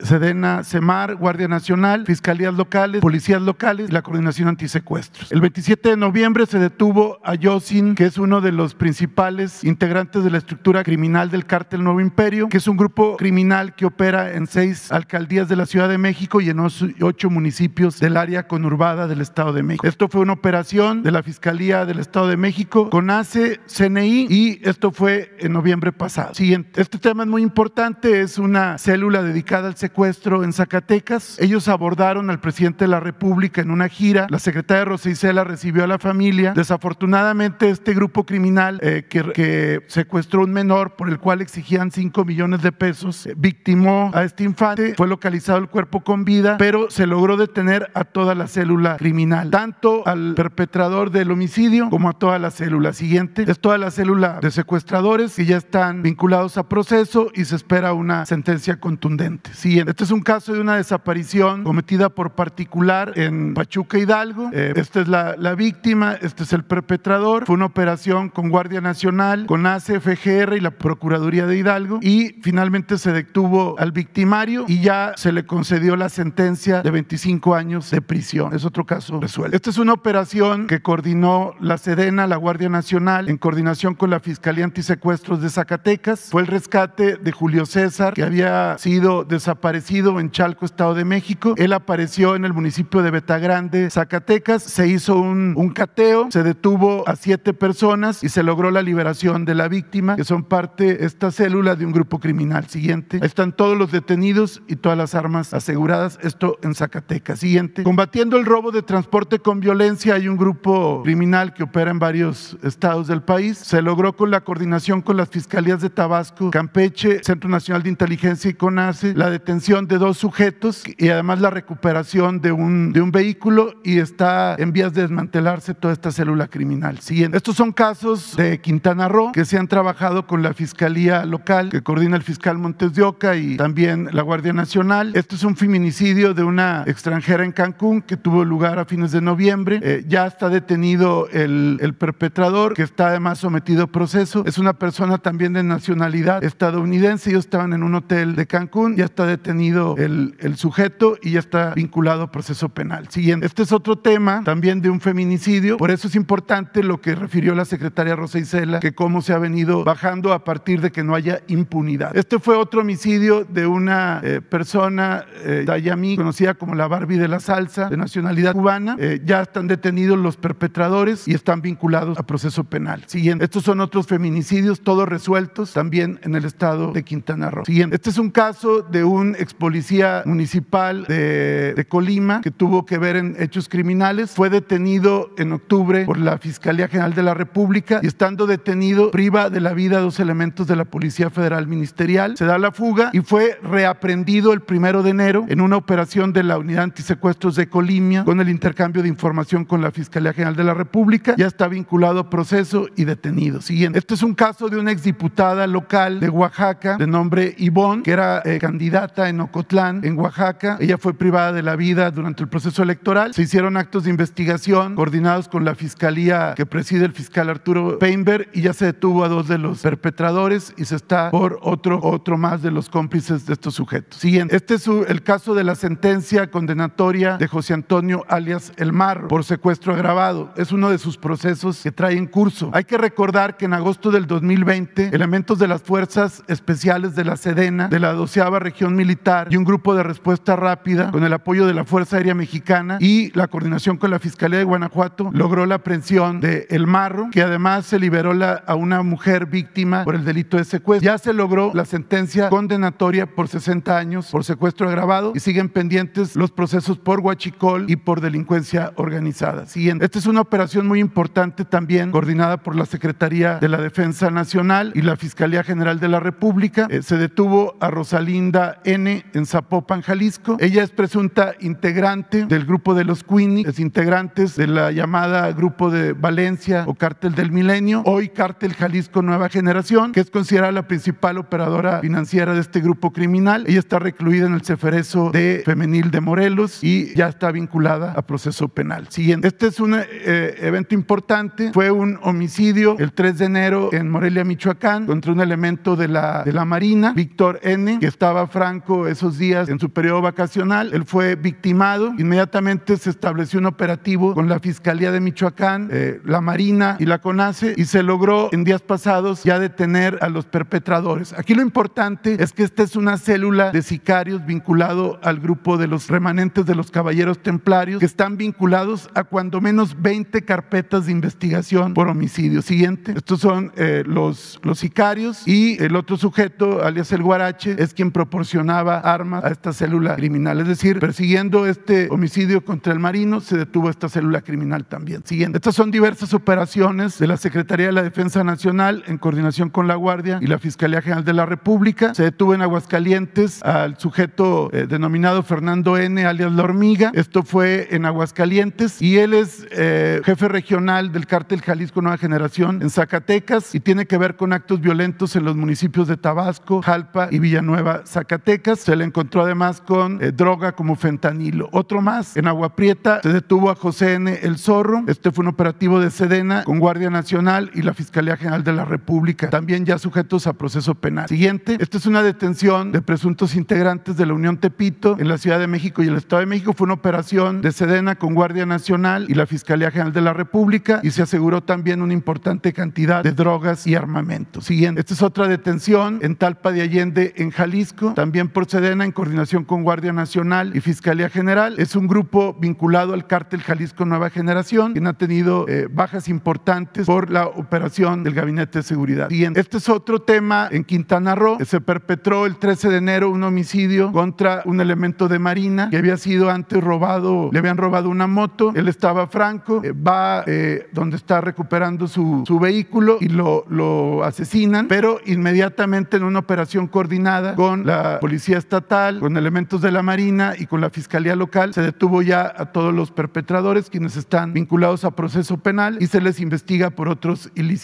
Sedena, Semar, Guardia Nacional, Fiscalías Locales, Policías Locales y la Coordinación Antisecuestros. El 27 de noviembre se detuvo a Yosin, que es uno de los principales integrantes de la estructura criminal del cártel Nuevo Imperio, que es un grupo criminal que opera en seis alcaldías de la Ciudad de México y en ocho municipios del área conurbada del Estado de México. Esto fue una operación de la Fiscalía del Estado de México con ACE, CNI y esto fue en noviembre pasado. Siguiente. Este tema es muy importante, es una célula dedicada al secuestro en Zacatecas. Ellos abordaron al presidente de la República en una gira. La secretaria Rosa recibió a la familia. Desafortunadamente, este grupo criminal eh, que, que secuestró un menor por el cual exigían 5 millones de pesos, eh, victimó a este infante, fue localizado el cuerpo con vida, pero se logró detener a toda la célula criminal, tanto al perpetrador del homicidio como a toda la célula. Siguiente es toda la célula de secuestradores que ya están vinculados a proceso y se espera una sentencia contundente. Siguiente. Este es un caso de una desaparición cometida por particular en Pachuca Hidalgo. Eh, esta es la, la víctima, este es el perpetrador. Fue una operación con Guardia Nacional, con ACFGR y la Procuraduría de Hidalgo y finalmente se detuvo al victimario y ya se le concedió la sentencia de 25 años de prisión. Es otro caso resuelto. Esta es una operación que coordinó la Sedena, la Guardia Nacional, en coordinación con la Fiscalía Antisecuestros de Zacatecas. Fue el rescate de Julio César, que había sido desaparecido en Chalco, Estado de México. Él apareció en el municipio de Betagrande, Zacatecas. Se hizo un, cateo, se detuvo a siete personas y se logró la liberación de la víctima, que son parte, esta célula, de un grupo criminal. Siguiente. Están todos los detenidos y todas las armas aseguradas. Esto en Zacatecas. Siguiente. Combatiendo el robo de transporte con violencia, hay un grupo criminal que opera en varios estados del país. Se logró con la coordinación con las fiscalías de Tabasco, Campeche, Centro Nacional de Inteligencia y CONACE, la detención de dos sujetos y además la recuperación de un, de un vehículo y está en vías de desmantelarse toda esta célula criminal. Siguiente. Estos son casos de Quintana Roo que se han trabajado con la Fiscalía Local que coordina el fiscal Montes de Oca y también la Guardia Nacional. Esto es un feminicidio de una extranjera en Cancún que tuvo lugar a fines de noviembre. Eh, ya está detenido el, el, perpetrador, que está además sometido a proceso. Es una persona también de nacionalidad estadounidense. Ellos estaban en un hotel de Cancún. Ya está detenido el, el sujeto y ya está vinculado a proceso penal. Siguiente. Este es otro tema también de un feminicidio. Por eso es importante lo que refirió la secretaria Rosa Isela, que cómo se ha venido bajando a partir de que no haya impunidad. Este fue otro homicidio de una eh, persona, eh, Dayami, conocida como la Barbie de la salsa, de nacionalidad cubana. Eh, ya están detenidos los perpetradores y están vinculados a proceso penal. Siguiente. Estos son otros feminicidios, todos resueltos también en el estado de Quintana Roo. Siguiente. Este es un caso de un ex policía municipal de, de Colima que tuvo que ver en hechos criminales. Fue detenido en octubre por la Fiscalía General de la República y estando detenido priva de la vida a dos elementos de la Policía Federal Ministerial. Se da la fuga y fue reaprendido el primero de enero en una operación de la Unidad Antisecuestros de Colimia con el intercambio de información con la Fiscalía General de la República. Ya está vinculado a proceso y detenido. Siguiente. Este es un caso de una exdiputada local de Oaxaca de nombre Ivonne, que era eh, candidata en Ocotlán, en Oaxaca. Ella fue privada de la vida durante el proceso electoral. Se hicieron actos de investigación coordinados con la Fiscalía que preside el fiscal Arturo Peinberg y ya se detuvo a dos de los perpetradores y se está por otro, otro más de los cómplices de estos sujetos. Siguiente. Este es el caso de la sentencia condenatoria de José Antonio alias El Marro por secuestro agravado. Es uno de sus procesos que trae en curso. Hay que recordar que en agosto del 2020, elementos de las Fuerzas Especiales de la Sedena, de la doceava región militar y un grupo de respuesta rápida con el apoyo de la Fuerza Aérea Mexicana y la coordinación con la Fiscalía de Guanajuato logró la aprehensión de El Marro, que además se liberó a una mujer víctima por el delito de secuestro. Ya se logró la sentencia condenatoria por 60 años por secuestro agravado y siguen pendientes los procesos por huachicol y por delincuencia organizada. Siguiente. Esta es una operación muy importante también coordinada por la Secretaría de la Defensa Nacional y la Fiscalía General de la República. Eh, se detuvo a Rosalinda N. en Zapopan, Jalisco. Ella es presunta integrante del grupo de los Queenie, es integrantes de la llamada Grupo de Valencia o Cártel del Milenio, hoy Cártel Jalisco Nueva Generación, que es considerada la principal operadora financiera de este grupo criminal. Ella está recluida en el Ceferezo de Femenil de Morelos y ya está vinculada a proceso penal. Siguiente. Este es un eh, evento importante. Fue un homicidio el 3 de enero en Morelia, Michoacán, contra un elemento de la, de la Marina, Víctor N., que estaba franco esos días en su periodo vacacional. Él fue victimado. Inmediatamente se estableció un operativo con la Fiscalía de Michoacán, eh, la Marina y la CONACE y se logró en días pasados ya detener a los perpetradores. Aquí lo importante es que esta es una célula de sicarios vinculado al grupo de los remanentes de los caballeros templarios que están vinculados a cuando menos 20 carpetas de investigación por homicidio. Siguiente. Son eh, los, los sicarios y el otro sujeto, alias el Guarache, es quien proporcionaba armas a esta célula criminal. Es decir, persiguiendo este homicidio contra el marino, se detuvo esta célula criminal también. Siguiente. Estas son diversas operaciones de la Secretaría de la Defensa Nacional en coordinación con la Guardia y la Fiscalía General de la República. Se detuvo en Aguascalientes al sujeto eh, denominado Fernando N., alias La Hormiga. Esto fue en Aguascalientes y él es eh, jefe regional del cártel Jalisco Nueva Generación en Zacatecas y tiene que ver con actos violentos en los municipios de Tabasco, Jalpa y Villanueva, Zacatecas. Se le encontró además con eh, droga como fentanilo. Otro más, en Agua Prieta se detuvo a José N. El Zorro. Este fue un operativo de Sedena con Guardia Nacional y la Fiscalía General de la República, también ya sujetos a proceso penal. Siguiente, esta es una detención de presuntos integrantes de la Unión Tepito en la Ciudad de México y el Estado de México. Fue una operación de Sedena con Guardia Nacional y la Fiscalía General de la República y se aseguró también una importante cantidad de drogas y armamento. Siguiente, esta es otra detención en Talpa de Allende, en Jalisco, también por Sedena en coordinación con Guardia Nacional y Fiscalía General. Es un grupo vinculado al cártel Jalisco Nueva Generación, quien ha tenido eh, bajas importantes por la operación del Gabinete de Seguridad. Siguiente, este es otro tema en Quintana Roo. Se perpetró el 13 de enero un homicidio contra un elemento de Marina que había sido antes robado, le habían robado una moto, él estaba franco, eh, va eh, donde está recuperando su, su vehículo y lo, lo asesinan, pero inmediatamente en una operación coordinada con la Policía Estatal, con elementos de la Marina y con la Fiscalía Local, se detuvo ya a todos los perpetradores quienes están vinculados a proceso penal y se les investiga por otros ilícitos.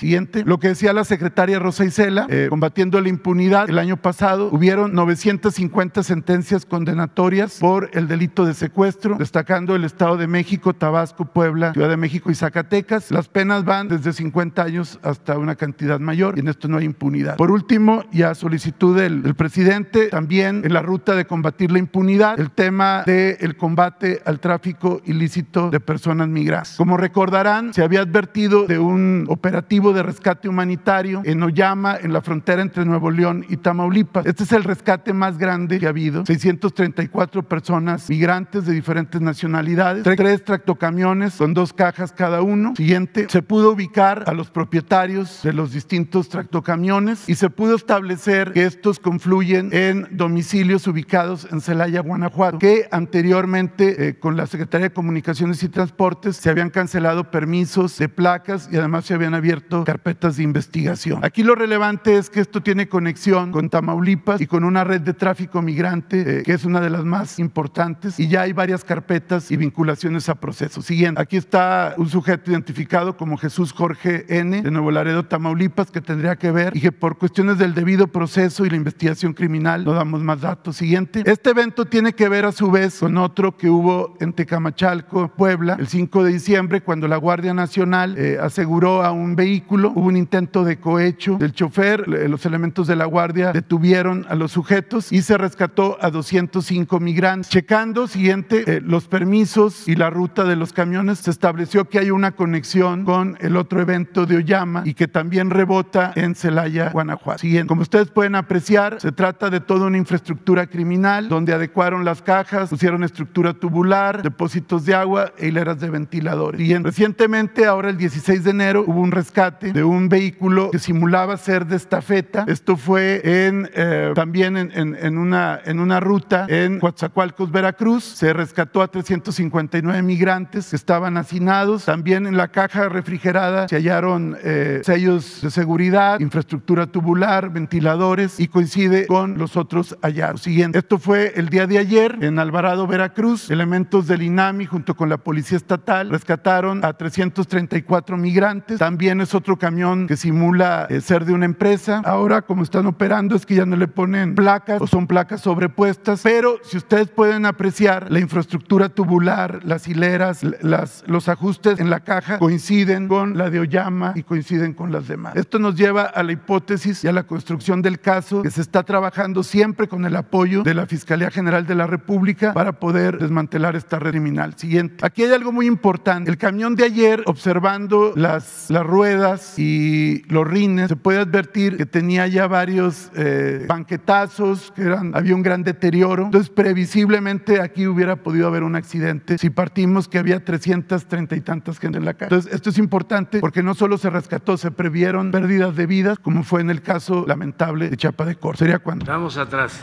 Lo que decía la secretaria Rosa Isela, eh, combatiendo la impunidad, el año pasado hubieron 950 sentencias condenatorias por el delito de secuestro, destacando el Estado de México, Tabasco, Puebla, Ciudad de México y Zacatecas. Las penas van desde 50 años hasta una cantidad mayor y en esto no hay impunidad. Por último, y a solicitud del, del presidente, también en la ruta de combatir la impunidad, el tema del combate al tráfico ilícito de personas migrantes. Como recordarán, se había advertido de un operativo de rescate humanitario en Oyama, en la frontera entre Nuevo León y Tamaulipas. Este es el rescate más grande que ha habido. 634 personas migrantes de diferentes nacionalidades, tres tractocamiones con dos cajas cada uno. Siguiente, se pudo ubicar a los propietarios de los distintos tractocamiones y se pudo establecer que estos confluyen en domicilios ubicados en Celaya, Guanajuato, que anteriormente eh, con la Secretaría de Comunicaciones y Transportes se habían cancelado permisos de placas y además se habían abierto carpetas de investigación. Aquí lo relevante es que esto tiene conexión con Tamaulipas y con una red de tráfico migrante eh, que es una de las más importantes y ya hay varias carpetas y vinculaciones a procesos. Siguiente, aquí está un sujeto identificado como Jesús Jorge N. de Nuevo Laredo, Tamaulipas, que tendría que ver y que por cuestiones del debido proceso y la investigación criminal no damos más datos. Siguiente, este evento tiene que ver a su vez con otro que hubo en Tecamachalco, Puebla, el 5 de diciembre, cuando la Guardia Nacional eh, aseguró a un vehículo, hubo un intento de cohecho del chofer, los elementos de la Guardia detuvieron a los sujetos y se rescató a 205 migrantes. Checando, siguiente, eh, los permisos y la ruta de los camiones, se estableció que hay una conexión con el otro evento de Oyama Y que también rebota en Celaya, Guanajuato. Siguiente. Como ustedes pueden apreciar, se trata de toda una infraestructura criminal donde adecuaron las cajas, pusieron estructura tubular, depósitos de agua e hileras de ventiladores. Siguiente. Recientemente, ahora el 16 de enero, hubo un rescate de un vehículo que simulaba ser de estafeta. Esto fue en, eh, también en una ruta en Coatzacoalcos, Veracruz. Se rescató a 359 migrantes que estaban hacinados. También en la caja refrigerada se hallaron eh, sellos de seguridad, infraestructura tubular, ventiladores y coincide con los otros hallazgos. Siguiente. Esto fue el día de ayer en Alvarado, Veracruz. Elementos del INAMI junto con la Policía Estatal rescataron a 334 migrantes. También es otro camión que simula eh, ser de una empresa. Ahora, como están operando, es que ya no le ponen placas o son placas sobrepuestas. Pero si ustedes pueden apreciar, la infraestructura tubular, las hileras, los ajustes en la caja coinciden con la de Oyama y coinciden con las demás. Esto nos lleva a la hipótesis y a la construcción del caso que se está trabajando siempre con el apoyo de la Fiscalía General de la República para poder desmantelar esta red criminal. Siguiente. Aquí hay algo muy importante. El camión de ayer, observando las, las ruedas y los rines, se puede advertir que tenía ya varios eh, banquetazos, que eran, había un gran deterioro. Entonces, previsiblemente aquí hubiera podido haber un accidente si partimos que había 330 y tantas gente en la calle. Entonces, esto es importante porque no solo se rescató, se previeron pérdidas de vidas, como fue en el caso lamentable de Chapa de Cor. Sería cuando. Vamos atrás.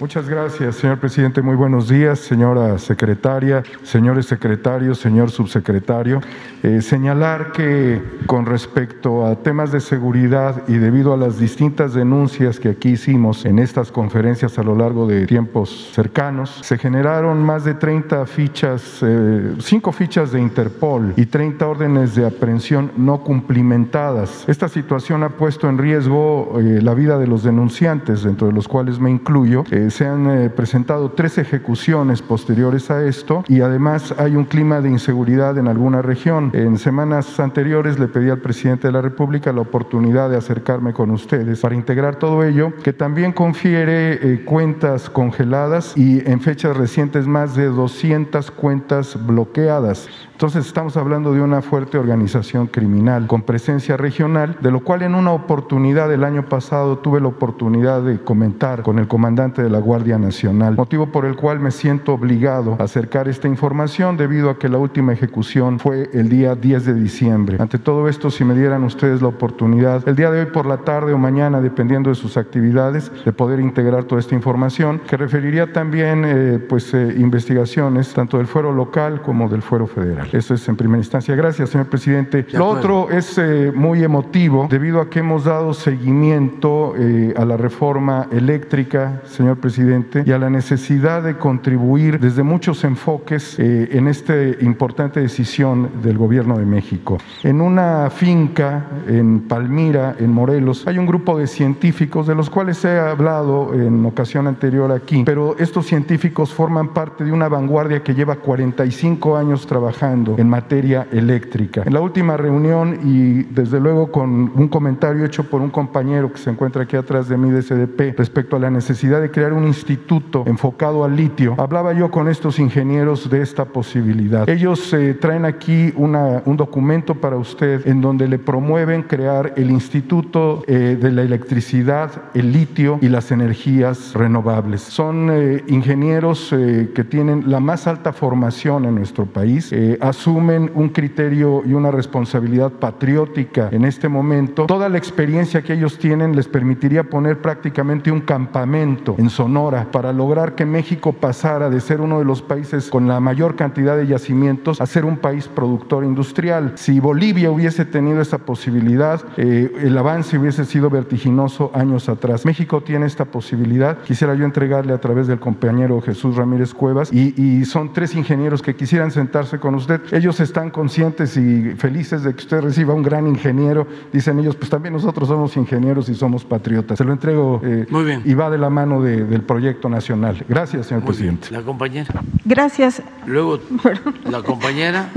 Muchas gracias, señor presidente. Muy buenos días, señora secretaria, señores secretarios, señor subsecretario. Eh, señalar que con respecto a temas de seguridad y debido a las distintas denuncias que aquí hicimos en estas conferencias a lo largo de tiempos cercanos, se generaron más de 30 fichas, eh, 5 fichas de Interpol y 30 órdenes de aprehensión no cumplimentadas. Esta situación ha puesto en riesgo eh, la vida de los denunciantes, dentro de los cuales me incluyo. Eh, se han eh, presentado tres ejecuciones posteriores a esto y además hay un clima de inseguridad en alguna región. En semanas anteriores le pedí al presidente de la República la oportunidad de acercarme con ustedes para integrar todo ello, que también confiere eh, cuentas congeladas y en fechas recientes más de 200 cuentas bloqueadas. Entonces estamos hablando de una fuerte organización criminal con presencia regional, de lo cual en una oportunidad el año pasado tuve la oportunidad de comentar con el comandante de la Guardia Nacional, motivo por el cual me siento obligado a acercar esta información debido a que la última ejecución fue el día 10 de diciembre. Ante todo esto, si me dieran ustedes la oportunidad, el día de hoy por la tarde o mañana, dependiendo de sus actividades, de poder integrar toda esta información, que referiría también eh, pues, eh, investigaciones tanto del fuero local como del fuero federal. Eso es en primera instancia. Gracias, señor presidente. De Lo otro es eh, muy emotivo debido a que hemos dado seguimiento eh, a la reforma eléctrica, señor presidente, y a la necesidad de contribuir desde muchos enfoques eh, en esta importante decisión del gobierno de México. En una finca en Palmira, en Morelos, hay un grupo de científicos de los cuales he hablado en ocasión anterior aquí, pero estos científicos forman parte de una vanguardia que lleva 45 años trabajando en materia eléctrica. En la última reunión y desde luego con un comentario hecho por un compañero que se encuentra aquí atrás de mí de SDP respecto a la necesidad de crear un instituto enfocado al litio, hablaba yo con estos ingenieros de esta posibilidad. Ellos eh, traen aquí una- un documento para usted en donde le promueven crear el Instituto eh, de la Electricidad, el litio y las energías renovables. Son eh, ingenieros eh, que tienen la más alta formación en nuestro país, eh, asumen un criterio y una responsabilidad patriótica en este momento. Toda la experiencia que ellos tienen les permitiría poner prácticamente un campamento en Sonora para lograr que México pasara de ser uno de los países con la mayor cantidad de yacimientos a ser un país productor industrial. Si Bolivia hubiese tenido esa posibilidad, eh, el avance hubiese sido vertiginoso años atrás. México tiene esta posibilidad. Quisiera yo entregarle a través del compañero Jesús Ramírez Cuevas y, y son tres ingenieros que quisieran sentarse con usted. Ellos están conscientes y felices de que usted reciba un gran ingeniero. Dicen ellos, pues también nosotros somos ingenieros y somos patriotas. Se lo entrego eh, Muy bien. y va de la mano de- del proyecto nacional. Gracias, señor Muy bien. presidente. La compañera. Gracias. Luego *laughs* la compañera,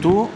tú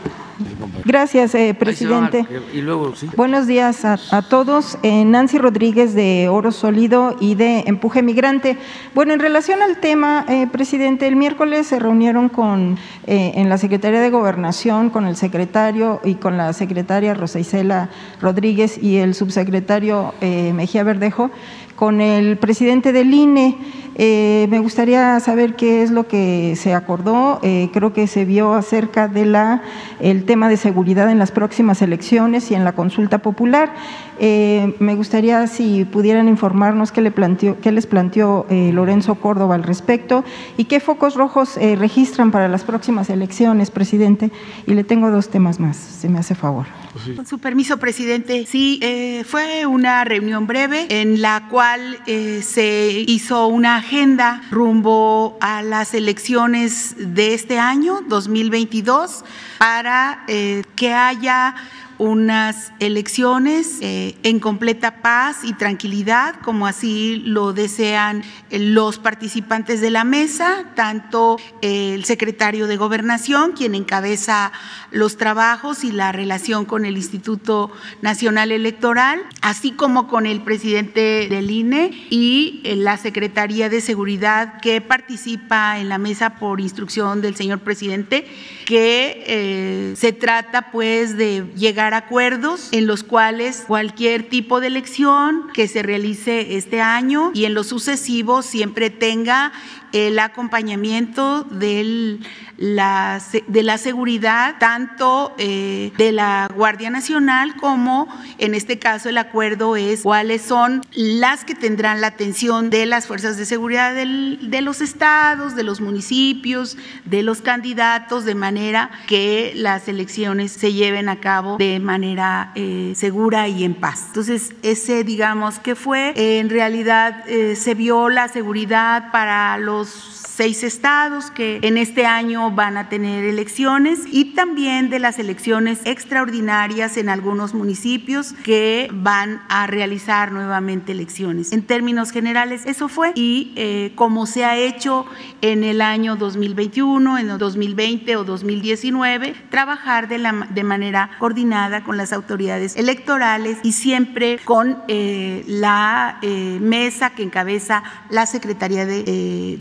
Gracias, eh, presidente. Y luego, sí. Buenos días a, a todos. Eh, Nancy Rodríguez de Oro Sólido y de Empuje Migrante. Bueno, en relación al tema, eh, presidente, el miércoles se reunieron con, eh, en la Secretaría de Gobernación con el secretario y con la secretaria Rosa Isela Rodríguez y el subsecretario eh, Mejía Verdejo con el presidente del INE. Eh, me gustaría saber qué es lo que se acordó. Eh, creo que se vio acerca de la el tema de seguridad en las próximas elecciones y en la consulta popular. Eh, me gustaría si pudieran informarnos qué, le planteó, qué les planteó eh, Lorenzo Córdoba al respecto y qué focos rojos eh, registran para las próximas elecciones, presidente. Y le tengo dos temas más, si me hace favor. Con su permiso, presidente. Sí, eh, fue una reunión breve en la cual eh, se hizo una agenda rumbo a las elecciones de este año, 2022, para eh, que haya unas elecciones eh, en completa paz y tranquilidad, como así lo desean eh, los participantes de la mesa, tanto eh, el secretario de Gobernación, quien encabeza los trabajos y la relación con el Instituto Nacional Electoral, así como con el presidente del INE y la Secretaría de Seguridad que participa en la mesa por instrucción del señor presidente, que se trata pues de llegar acuerdos en los cuales cualquier tipo de elección que se realice este año y en lo sucesivo siempre tenga el acompañamiento del, la, de la seguridad, tanto eh, de la Guardia Nacional como en este caso el acuerdo es cuáles son las que tendrán la atención de las fuerzas de seguridad del, de los estados, de los municipios, de los candidatos, de manera que las elecciones se lleven a cabo de manera eh, segura y en paz. Entonces, ese digamos que fue, en realidad eh, se vio la seguridad para los house seis estados que en este año van a tener elecciones y también de las elecciones extraordinarias en algunos municipios que van a realizar nuevamente elecciones. En términos generales, eso fue y eh, como se ha hecho en el año 2021, en el 2020 o 2019, trabajar de, la, de manera coordinada con las autoridades electorales y siempre con eh, la eh, mesa que encabeza la Secretaría de eh,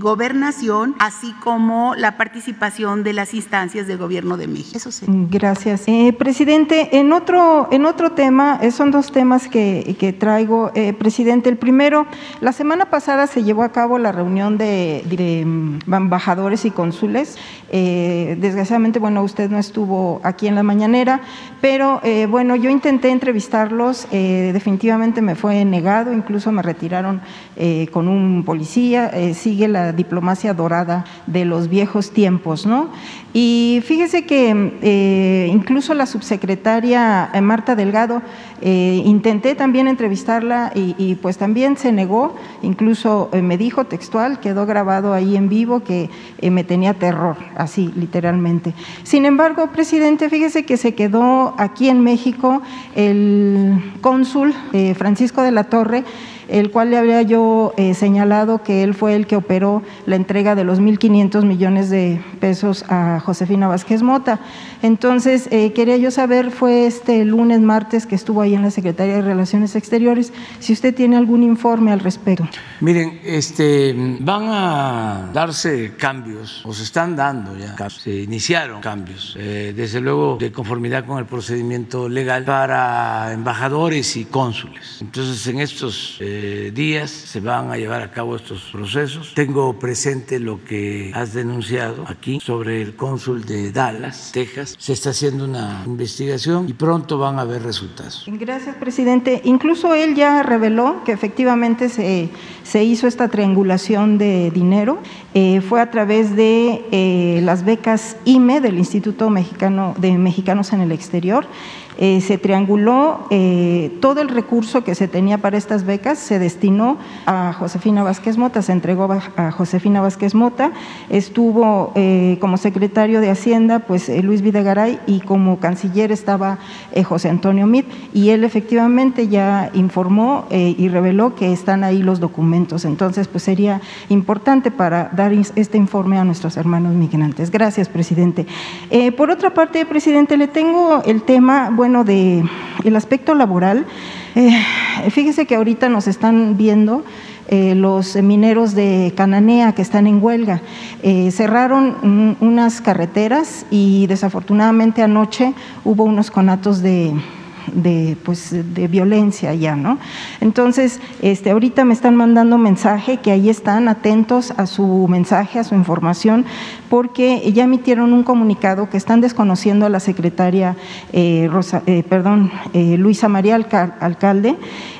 Así como la participación de las instancias del Gobierno de México. Eso sí. Gracias. Eh, presidente, en otro, en otro tema, eh, son dos temas que, traigo, eh, presidente. El primero, la semana pasada se llevó a cabo la reunión de, de mm, embajadores y cónsules. Desgraciadamente, bueno, usted no estuvo aquí en la mañanera, pero bueno, yo intenté entrevistarlos, definitivamente me fue negado, incluso me retiraron con un policía, sigue la diplomacia dorada de los viejos tiempos, ¿no? Y fíjese que eh, incluso la subsecretaria eh, Marta Delgado, eh, intenté también entrevistarla y, pues también se negó, incluso me dijo textual, quedó grabado ahí en vivo que me tenía terror, así literalmente. Sin embargo, presidente, fíjese que se quedó aquí en México el cónsul Francisco de la Torre, el cual le había yo eh, señalado que él fue el que operó la entrega de los 1.500 millones de pesos a Josefina Vázquez Mota. Entonces, eh, quería yo saber, fue este lunes, martes, que estuvo ahí en la Secretaría de Relaciones Exteriores, si usted tiene algún informe al respecto. Miren, este, van a darse cambios, o se están dando ya, se iniciaron cambios, eh, desde luego de conformidad con el procedimiento legal para embajadores y cónsules. Entonces, en estos días se van a llevar a cabo estos procesos. Tengo presente lo que has denunciado aquí sobre el cónsul de Dallas, Texas. Se está haciendo una investigación y pronto van a haber resultados. Gracias, presidente. Incluso él ya reveló que efectivamente se, se hizo esta triangulación de dinero. Eh, fue a través de eh, las becas IME del Instituto Mexicano de Mexicanos en el Exterior. Eh, se trianguló eh, todo el recurso que se tenía para estas becas, se destinó a Josefina Vázquez Mota, se entregó a Josefina Vázquez Mota, estuvo eh, como secretario de Hacienda pues Luis Videgaray y como canciller estaba José Antonio Mit y él efectivamente ya informó y reveló que están ahí los documentos. Entonces, pues sería importante para dar este informe a nuestros hermanos migrantes. Gracias, presidente. por otra parte, presidente, le tengo el tema, de el aspecto laboral. Eh, fíjese que ahorita nos están viendo eh, los mineros de Cananea que están en huelga. Eh, cerraron unas carreteras y desafortunadamente anoche hubo unos conatos de, de, pues, de violencia ya, ¿no? Entonces, este, ahorita me están mandando mensaje que ahí están atentos a su mensaje, a su información, porque ya emitieron un comunicado que están desconociendo a la secretaria eh, Rosa, eh, perdón, eh, Luisa María Alcalde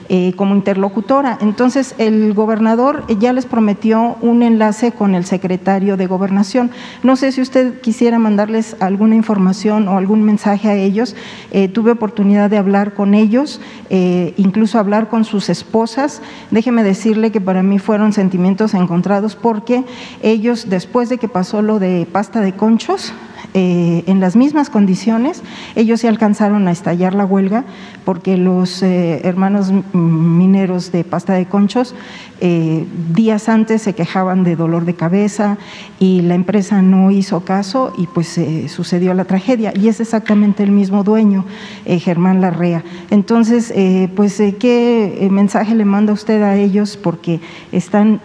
eh, como interlocutora. Entonces, el gobernador ya les prometió un enlace con el secretario de Gobernación. No sé si usted quisiera mandarles alguna información o algún mensaje a ellos. Eh, tuve oportunidad de hablar con ellos, eh, incluso hablar con sus esposas. Déjeme decirle que para mí fueron sentimientos encontrados porque ellos, después de que pasó lo de pasta de conchos, eh, en las mismas condiciones, ellos se alcanzaron a estallar la huelga porque los eh, hermanos mineros de pasta de conchos eh, días antes se quejaban de dolor de cabeza y la empresa no hizo caso y pues sucedió la tragedia. Y es exactamente el mismo dueño, Germán Larrea. Entonces, pues, ¿qué mensaje le manda usted a ellos? Porque están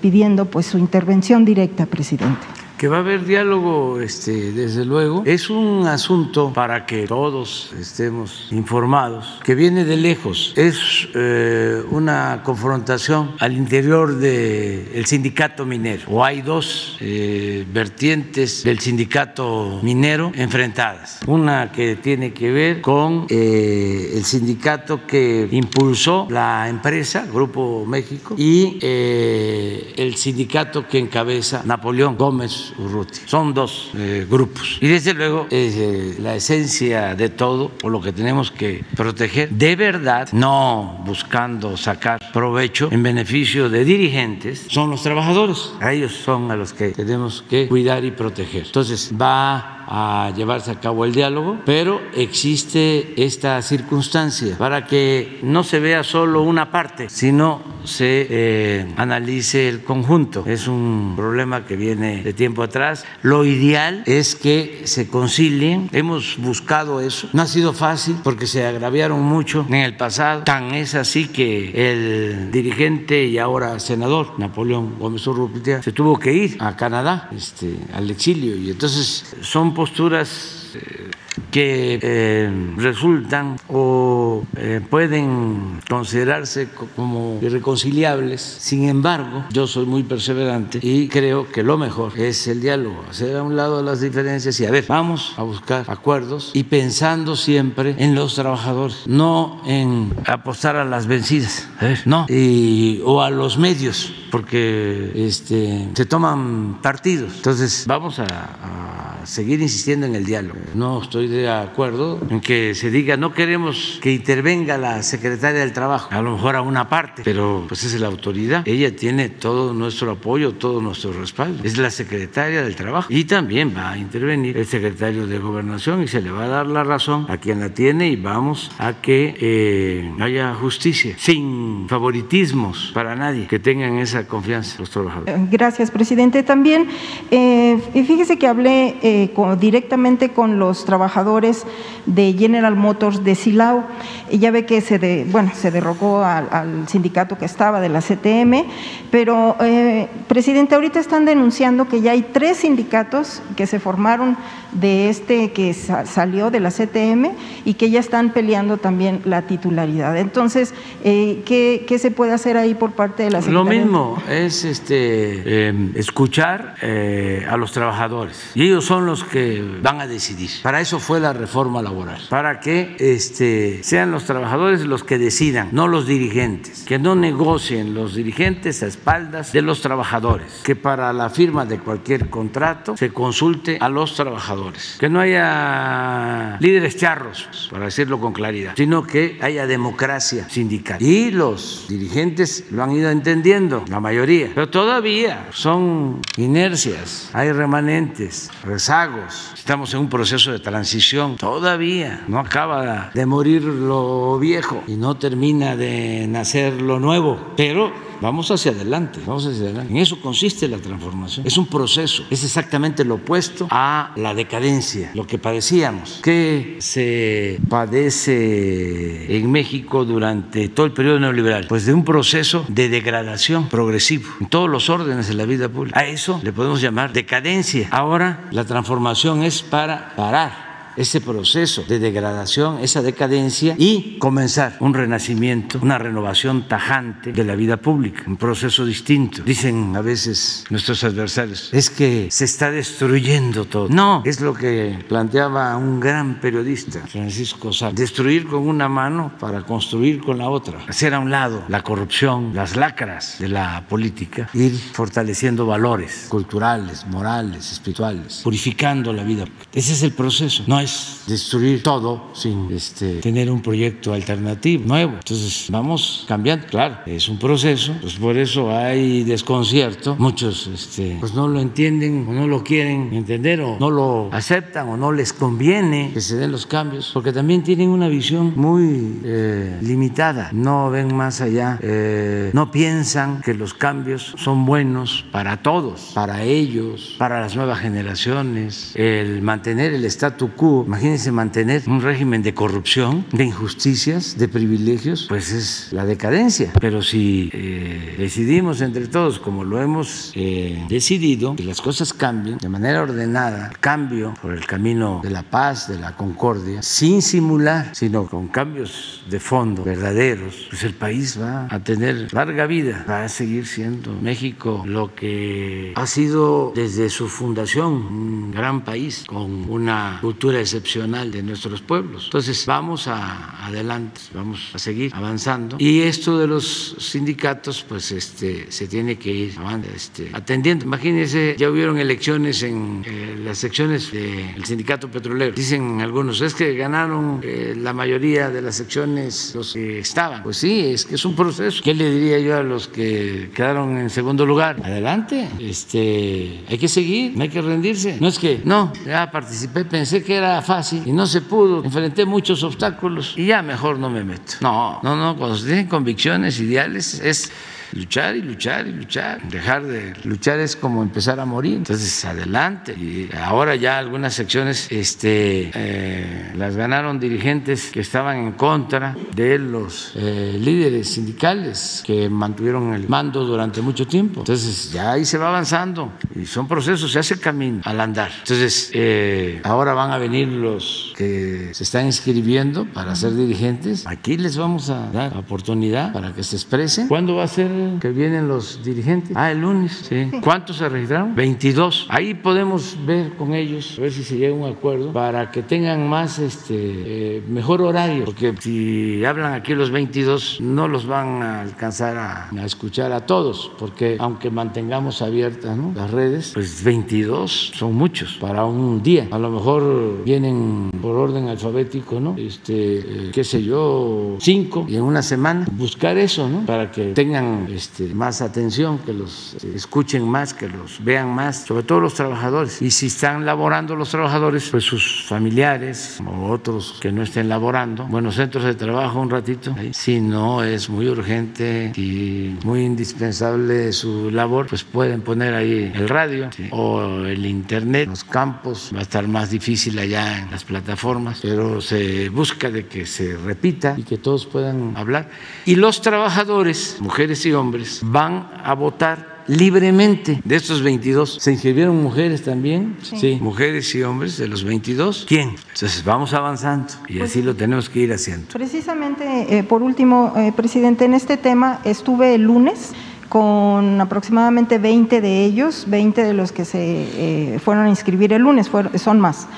pidiendo pues su intervención directa, presidente que va a haber diálogo, este, desde luego. Es un asunto para que todos estemos informados, que viene de lejos. Es eh, una confrontación al interior del sindicato minero. O hay dos eh, vertientes del sindicato minero enfrentadas. Una que tiene que ver con eh, el sindicato que impulsó la empresa, Grupo México, y el sindicato que encabeza Napoleón Gómez Urruti. Son dos eh, grupos. Y desde luego eh, la esencia de todo, o lo que tenemos que proteger, de verdad, no buscando sacar provecho en beneficio de dirigentes, son los trabajadores. A ellos son a los que tenemos que cuidar y proteger. Entonces va a llevarse a cabo el diálogo, pero existe esta circunstancia para que no se vea solo una parte, sino se eh, analice el conjunto. Es un problema que viene de tiempo atrás. Lo ideal es que se concilien. Hemos buscado eso. No ha sido fácil porque se agraviaron mucho en el pasado. Tan es así que el dirigente y ahora senador Napoleón Gómez Urrutia se tuvo que ir a Canadá, este, al exilio. Y entonces son posturas eh, que eh, resultan o eh, pueden considerarse como irreconciliables. Sin embargo, yo soy muy perseverante y creo que lo mejor es el diálogo, hacer a un lado las diferencias y a ver, vamos a buscar acuerdos y pensando siempre en los trabajadores, no en apostar a las vencidas, no, y, o a los medios, porque este, se toman partidos. Entonces, vamos a seguir insistiendo en el diálogo. No estoy de acuerdo en que se diga no queremos que intervenga la secretaria del Trabajo, a lo mejor a una parte, pero pues es la autoridad. Ella tiene todo nuestro apoyo, todo nuestro respaldo. Es la secretaria del Trabajo y también va a intervenir el secretario de Gobernación y se le va a dar la razón a quien la tiene y vamos a que eh, haya justicia sin favoritismos para nadie, que tengan esa confianza los trabajadores. Gracias, presidente. También, eh, fíjese que hablé eh, directamente con los trabajadores de General Motors de Silao. Ya ve que se, de, bueno, se derrocó al, sindicato que estaba de la CTM, pero, eh, presidente, ahorita están denunciando que ya hay tres sindicatos que se formaron de este que salió de la CTM y que ya están peleando también la titularidad. Entonces, eh, ¿qué, se puede hacer ahí por parte de la Secretaría? Lo mismo es este, em, escuchar eh, a los trabajadores y ellos son son los que van a decidir. Para eso fue la reforma laboral, para que este, sean los trabajadores los que decidan, no los dirigentes, que no negocien los dirigentes a espaldas de los trabajadores, que para la firma de cualquier contrato se consulte a los trabajadores, que no haya líderes charros, para decirlo con claridad, sino que haya democracia sindical. Y los dirigentes lo han ido entendiendo, la mayoría, pero todavía son inercias, hay remanentes, Estamos en un proceso de transición, todavía no acaba de morir lo viejo y no termina de nacer lo nuevo, pero vamos hacia adelante, vamos hacia adelante. En eso consiste la transformación. Es un proceso, es exactamente lo opuesto a la decadencia, lo que padecíamos, que se padece en México durante todo el periodo neoliberal, pues de un proceso de degradación progresivo en todos los órdenes de la vida pública. A eso le podemos llamar decadencia. Ahora la transformación es para parar ese proceso de degradación, esa decadencia y comenzar un renacimiento, una renovación tajante de la vida pública, un proceso distinto. Dicen a veces nuestros adversarios, es que se está destruyendo todo. No, es lo que planteaba un gran periodista, Francisco Sá, destruir con una mano para construir con la otra, hacer a un lado la corrupción, las lacras de la política, ir fortaleciendo valores culturales, morales, espirituales, purificando la vida. Ese es el proceso. No destruir todo sin este, tener un proyecto alternativo, nuevo. Entonces vamos cambiando, claro, es un proceso, pues por eso hay desconcierto. Muchos este, pues no lo entienden o no lo quieren entender o no lo aceptan o no les conviene que se den los cambios, porque también tienen una visión muy eh, limitada, no ven más allá, eh, no piensan que los cambios son buenos para todos, para ellos, para las nuevas generaciones, el mantener el statu quo imagínense mantener un régimen de corrupción, de injusticias, de privilegios, pues es la decadencia. Pero si eh, decidimos entre todos, como lo hemos eh, decidido, que las cosas cambien de manera ordenada, cambio por el camino de la paz, de la concordia, sin simular, sino con cambios de fondo verdaderos, pues el país va a tener larga vida, va a seguir siendo México lo que ha sido desde su fundación un gran país con una cultura excepcional de nuestros pueblos. Entonces, vamos a, adelante, vamos a seguir avanzando. Y esto de los sindicatos, pues este, se tiene que ir este, atendiendo. Imagínense, ya hubieron elecciones en eh, las secciones del sindicato petrolero. Dicen algunos, es que ganaron eh, la mayoría de las secciones los que estaban. Pues sí, es que es un proceso. ¿Qué le diría yo a los que quedaron en segundo lugar? Adelante, este, hay que seguir, no hay que rendirse. No es que, no, ya participé, pensé que era fácil y no se pudo. Enfrenté muchos obstáculos y ya mejor no me meto. No, no, no. Cuando se tienen convicciones, ideales, es luchar y luchar y luchar. Dejar de luchar es como empezar a morir. Entonces, adelante. Y ahora ya algunas secciones este, eh, las ganaron dirigentes que estaban en contra de los eh, líderes sindicales que mantuvieron el mando durante mucho tiempo. Entonces, ya ahí se va avanzando y son procesos, se hace camino al andar. Entonces, eh, ahora van a venir los que se están inscribiendo para ser dirigentes. Aquí les vamos a dar oportunidad para que se expresen. ¿Cuándo va a ser que vienen los dirigentes. Ah, el lunes, sí. ¿Cuántos se registraron? 22. Ahí podemos ver con ellos, a ver si se llega a un acuerdo para que tengan más, este, eh, mejor horario, porque si hablan aquí los 22, no los van a alcanzar a, escuchar a todos, porque aunque mantengamos abiertas las redes, pues 22 son muchos para un día. A lo mejor vienen por orden alfabético, ¿no? Este, eh, qué sé yo, cinco y en una semana buscar eso, ¿no? Para que tengan este, más atención, que los escuchen más, que los vean más, sobre todo los trabajadores. Y si están laborando los trabajadores, pues sus familiares o otros que no estén laborando, bueno, centros de trabajo un ratito. Si no es muy urgente y muy indispensable su labor, pues pueden poner ahí el radio o el internet. Los campos va a estar más difícil allá en las plataformas, pero se busca de que se repita y que todos puedan hablar. Y los trabajadores, mujeres y hombres, van a votar libremente. De estos 22, ¿se inscribieron mujeres también? Sí. mujeres y hombres de los 22. ¿Quién? Entonces vamos avanzando y pues así lo tenemos que ir haciendo. Precisamente, eh, por último, eh, presidente, en este tema estuve el lunes con aproximadamente 20 de ellos, 20 de los que se eh, fueron a inscribir el lunes, son más.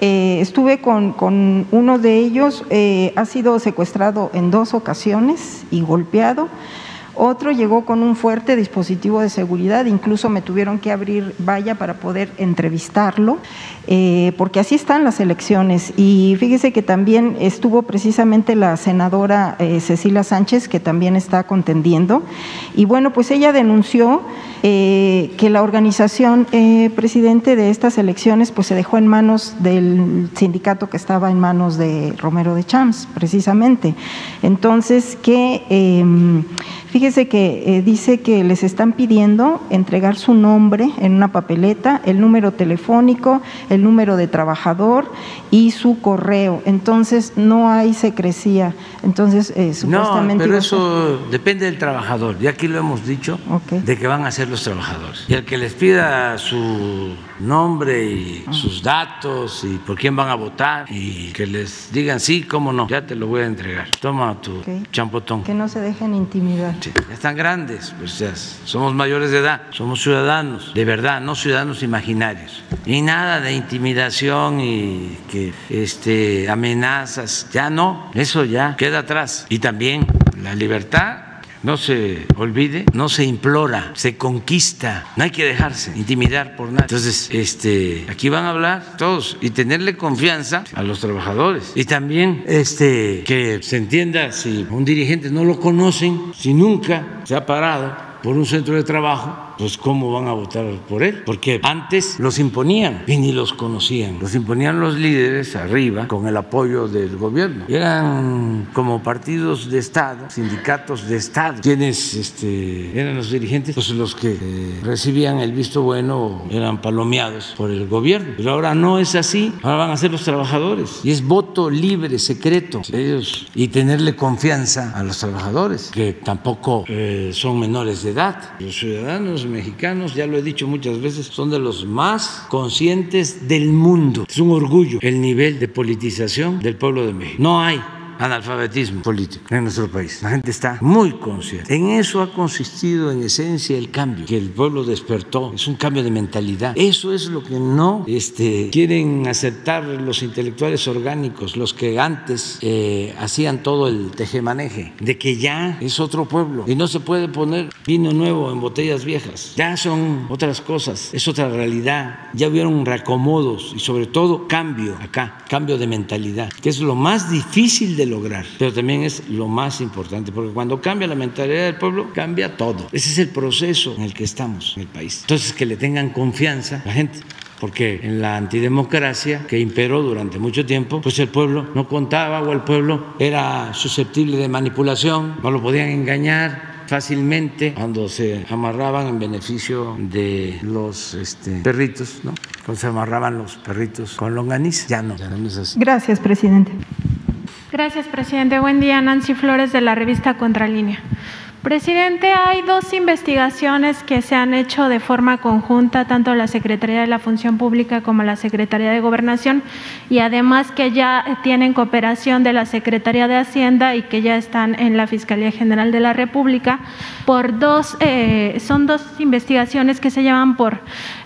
Eh, estuve con, con, uno de ellos, eh, ha sido secuestrado en dos ocasiones y golpeado. Otro llegó con un fuerte dispositivo de seguridad, incluso me tuvieron que abrir valla para poder entrevistarlo, eh, porque así están las elecciones. Y fíjese que también estuvo precisamente la senadora eh, Cecilia Sánchez, que también está contendiendo. Y bueno, pues ella denunció eh, que la organización presidente de estas elecciones pues se dejó en manos del sindicato que estaba en manos de Romero de Champs, precisamente. Entonces, que em, Fíjese que eh, dice que les están pidiendo entregar su nombre en una papeleta, el número telefónico, el número de trabajador y su correo. Entonces no hay secrecía. Entonces eh, supuestamente. No, pero eso depende del trabajador. Y aquí lo hemos dicho de que van a ser los trabajadores. Y el que les pida su nombre y sus datos y por quién van a votar y que les digan sí, cómo no, ya te lo voy a entregar. Toma tu champotón. Que no se dejen intimidar ya están grandes, pues ya somos mayores de edad, somos ciudadanos, de verdad, no ciudadanos imaginarios. Y nada de intimidación y que este, amenazas, ya no, eso ya queda atrás. Y también la libertad no se olvide, no se implora, se conquista. No hay que dejarse intimidar por nada. Entonces, este, aquí van a hablar todos y tenerle confianza a los trabajadores. Y también este, que se entienda si un dirigente no lo conocen, si nunca se ha parado por un centro de trabajo pues ¿cómo van a votar por él? Porque antes los imponían y ni los conocían. Los imponían los líderes arriba con el apoyo del gobierno. Eran como partidos de Estado, sindicatos de Estado, quienes este, eran los dirigentes, pues los que eh, recibían el visto bueno eran palomeados por el gobierno. Pero ahora no es así, ahora van a ser los trabajadores. Y es voto libre, secreto, ellos, y tenerle confianza a los trabajadores, que tampoco eh, son menores de edad. Los ciudadanos mexicanos, ya lo he dicho muchas veces, son de los más conscientes del mundo. Es un orgullo el nivel de politización del pueblo de México. No hay analfabetismo político en nuestro país. La gente está muy consciente. En eso ha consistido en esencia el cambio que el pueblo despertó. Es un cambio de mentalidad. Eso es lo que no este, quieren aceptar los intelectuales orgánicos, los que antes eh, hacían todo el tejemaneje, de que ya es otro pueblo y no se puede poner vino nuevo en botellas viejas. Ya son otras cosas, es otra realidad. Ya hubieron reacomodos y sobre todo cambio acá, cambio de mentalidad, que es lo más difícil de lograr, pero también es lo más importante, porque cuando cambia la mentalidad del pueblo, cambia todo. Ese es el proceso en el que estamos en el país. Entonces, que le tengan confianza a la gente porque en la antidemocracia que imperó durante mucho tiempo, pues el pueblo no contaba o el pueblo era susceptible de manipulación, no lo podían engañar fácilmente cuando se amarraban en beneficio de los este, perritos, ¿no? Cuando se amarraban los perritos con longaniza, ya no, ya no es así. Gracias, presidente. Gracias, presidente. Buen día, Nancy Flores de la revista Contralínea. Presidente, hay dos investigaciones que se han hecho de forma conjunta, tanto la Secretaría de la Función Pública como la Secretaría de Gobernación, y además que ya tienen cooperación de la Secretaría de Hacienda y que ya están en la Fiscalía General de la República, por dos, eh, son dos investigaciones que se llaman por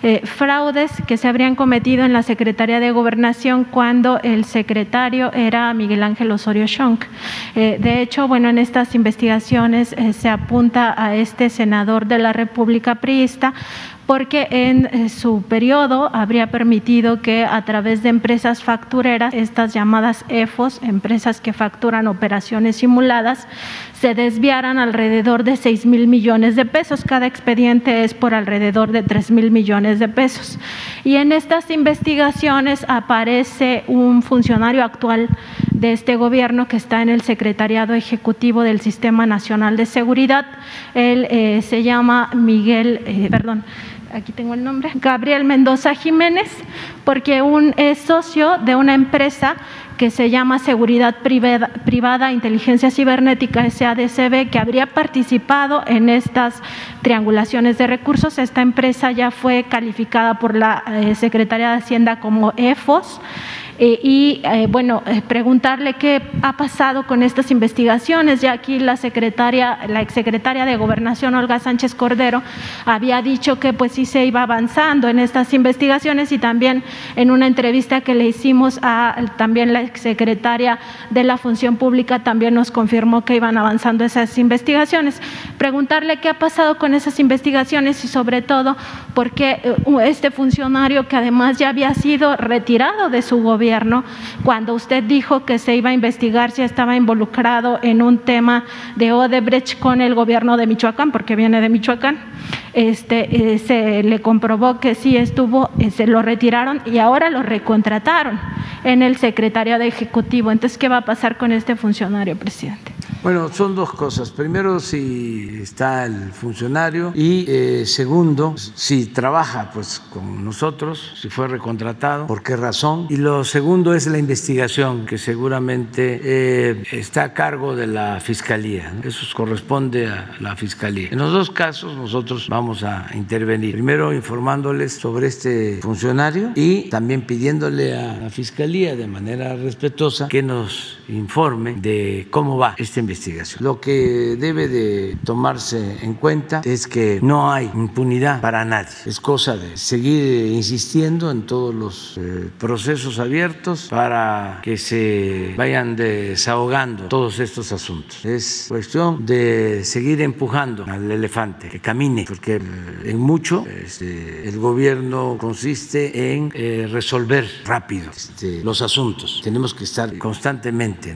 eh, fraudes que se habrían cometido en la Secretaría de Gobernación cuando el secretario era Miguel Ángel Osorio Schonk. Eh, de hecho, bueno, en estas investigaciones se apunta a este senador de la República Priista porque en eh, su periodo habría permitido que a través de empresas factureras, estas llamadas EFOS, empresas que facturan operaciones simuladas, se desviaran alrededor de 6 mil millones de pesos. Cada expediente es por alrededor de 3 mil millones de pesos. Y en estas investigaciones aparece un funcionario actual de este gobierno que está en el Secretariado Ejecutivo del Sistema Nacional de Seguridad. Él eh, se llama Miguel, eh, perdón, aquí tengo el nombre, Gabriel Mendoza Jiménez, porque un, es socio de una empresa que se llama Seguridad Privada, Privada Inteligencia Cibernética SADCB, que habría participado en estas triangulaciones de recursos. Esta empresa ya fue calificada por la eh, Secretaría de Hacienda como EFOS Eh, y eh, bueno, eh, preguntarle qué ha pasado con estas investigaciones. Ya aquí la secretaria, la exsecretaria de Gobernación, Olga Sánchez Cordero, había dicho que pues sí se iba avanzando en estas investigaciones y también en una entrevista que le hicimos a también la exsecretaria de la Función Pública también nos confirmó que iban avanzando esas investigaciones. Preguntarle qué ha pasado con esas investigaciones y sobre todo por qué este funcionario que además ya había sido retirado de su gobierno, cuando usted dijo que se iba a investigar si estaba involucrado en un tema de Odebrecht con el gobierno de Michoacán, porque viene de Michoacán, este, eh, se le comprobó que sí estuvo, eh, se lo retiraron y ahora lo recontrataron en el secretario de Ejecutivo. Entonces, ¿qué va a pasar con este funcionario, presidente? Bueno, son dos cosas. Primero, si está el funcionario y eh, segundo, si trabaja pues con nosotros, si fue recontratado, por qué razón. Y lo segundo es la investigación que seguramente eh, está a cargo de la fiscalía. Eso corresponde a la fiscalía. En los dos casos nosotros vamos a intervenir. Primero informándoles sobre este funcionario y también pidiéndole a la fiscalía de manera respetuosa que nos informe de cómo va esta investigación lo que debe de tomarse en cuenta es que no hay impunidad para nadie. Es cosa de seguir insistiendo en todos los eh, procesos abiertos para que se vayan desahogando todos estos asuntos. Es cuestión de seguir empujando al elefante, que camine, porque eh, en mucho este, el gobierno consiste en eh, resolver rápido este, los asuntos. Tenemos que estar constantemente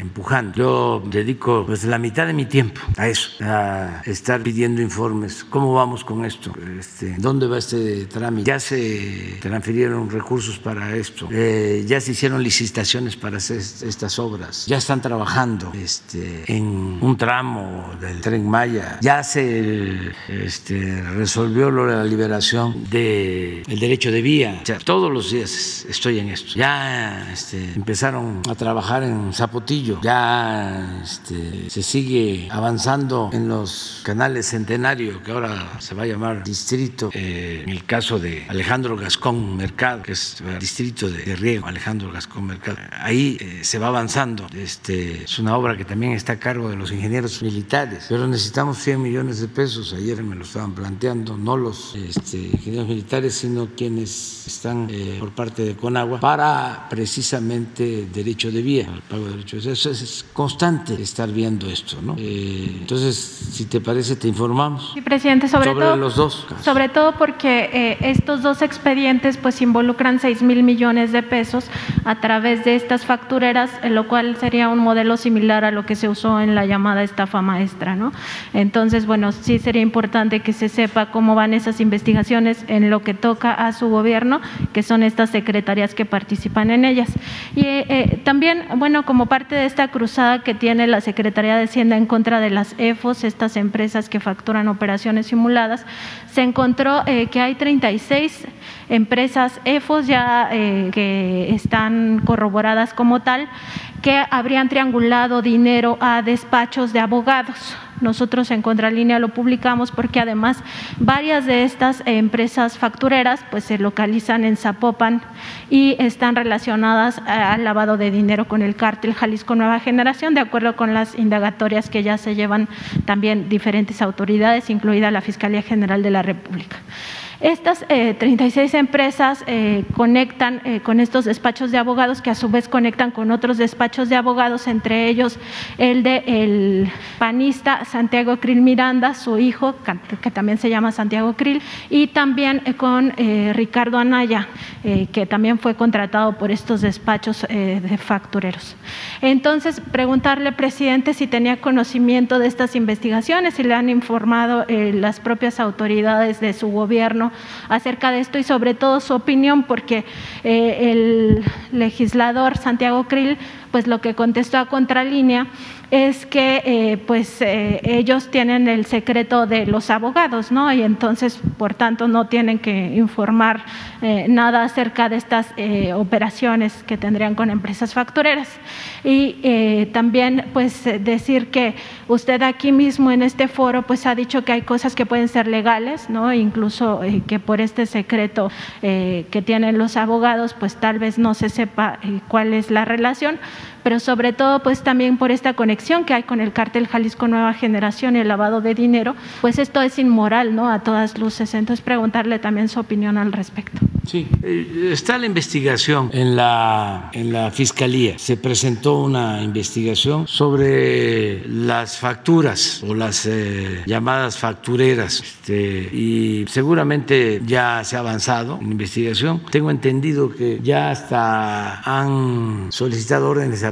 empujando. Pues la mitad de mi tiempo a eso, a estar pidiendo informes. ¿Cómo vamos con esto? Este, ¿Dónde va este trámite? Ya se transfirieron recursos para esto. Eh, ya se hicieron licitaciones para hacer estas obras. Ya están trabajando este, en un tramo del tren Maya. Ya se este, resolvió la liberación del derecho de vía. todos los días estoy en esto. Ya este, empezaron a trabajar en Zapotillo. Ya este, se sigue avanzando en los canales Centenario, que ahora se va a llamar distrito, eh, en el caso de Alejandro Gascón Mercado, que es el distrito de, riego, Alejandro Gascón Mercado. Ahí eh, se va avanzando. Este, es una obra que también está a cargo de los ingenieros militares, pero necesitamos 100 millones de pesos. Ayer me lo estaban planteando, no los este, ingenieros militares, sino quienes están eh, por parte de Conagua, para precisamente derecho de vía, el pago de derecho de vía. Eso es constante estar viendo esto, ¿no? Eh, entonces, si te parece, te informamos. Sí, presidente, sobre, sobre todo, los dos. Sobre todo porque eh, estos dos expedientes pues involucran 6 mil millones de pesos a través de estas factureras, lo cual sería un modelo similar a lo que se usó en la llamada estafa maestra, ¿no? Entonces, bueno, sí sería importante que se sepa cómo van esas investigaciones en lo que toca a su gobierno, que son estas secretarías que participan en ellas. Y eh, también, bueno, como parte de esta cruzada que tiene la Secretaría de Hacienda en contra de las EFOS, estas empresas que facturan operaciones simuladas, se encontró eh, que hay 36 empresas EFOS ya eh, que están corroboradas como tal, que habrían triangulado dinero a despachos de abogados. Nosotros en Contralínea lo publicamos porque además varias de estas empresas factureras pues se localizan en Zapopan y están relacionadas al lavado de dinero con el cártel Jalisco Nueva Generación, de acuerdo con las indagatorias que ya se llevan también diferentes autoridades, incluida la Fiscalía General de la República. Estas 36 eh, empresas eh, conectan eh, con estos despachos de abogados que a su vez conectan con otros despachos de abogados, entre ellos el de el panista Santiago Krill Miranda, su hijo, que también se llama Santiago Krill, y también con Ricardo Anaya, que también fue contratado por estos despachos de factureros. Entonces, preguntarle, presidente, si tenía conocimiento de estas investigaciones, si le han informado las propias autoridades de su gobierno acerca de esto y sobre todo su opinión, porque eh, el legislador Santiago Krill pues lo que contestó a Contralínea es que eh, pues eh, ellos tienen el secreto de los abogados, ¿no? Y entonces, por tanto, no tienen que informar nada acerca de estas operaciones que tendrían con empresas factureras. Y también, pues, decir que usted aquí mismo en este foro, pues, ha dicho que hay cosas que pueden ser legales, ¿no? Incluso que por este secreto que tienen los abogados, pues, tal vez no se sepa cuál es la relación pero sobre todo pues también por esta conexión que hay con el cártel Jalisco Nueva Generación y el lavado de dinero, pues esto es inmoral, ¿no? A todas luces. Entonces preguntarle también su opinión al respecto. Sí, eh, está la investigación en la, en la Fiscalía. Se presentó una investigación sobre las facturas o las eh, llamadas factureras este, y seguramente ya se ha avanzado en investigación. Tengo entendido que ya hasta han solicitado órdenes de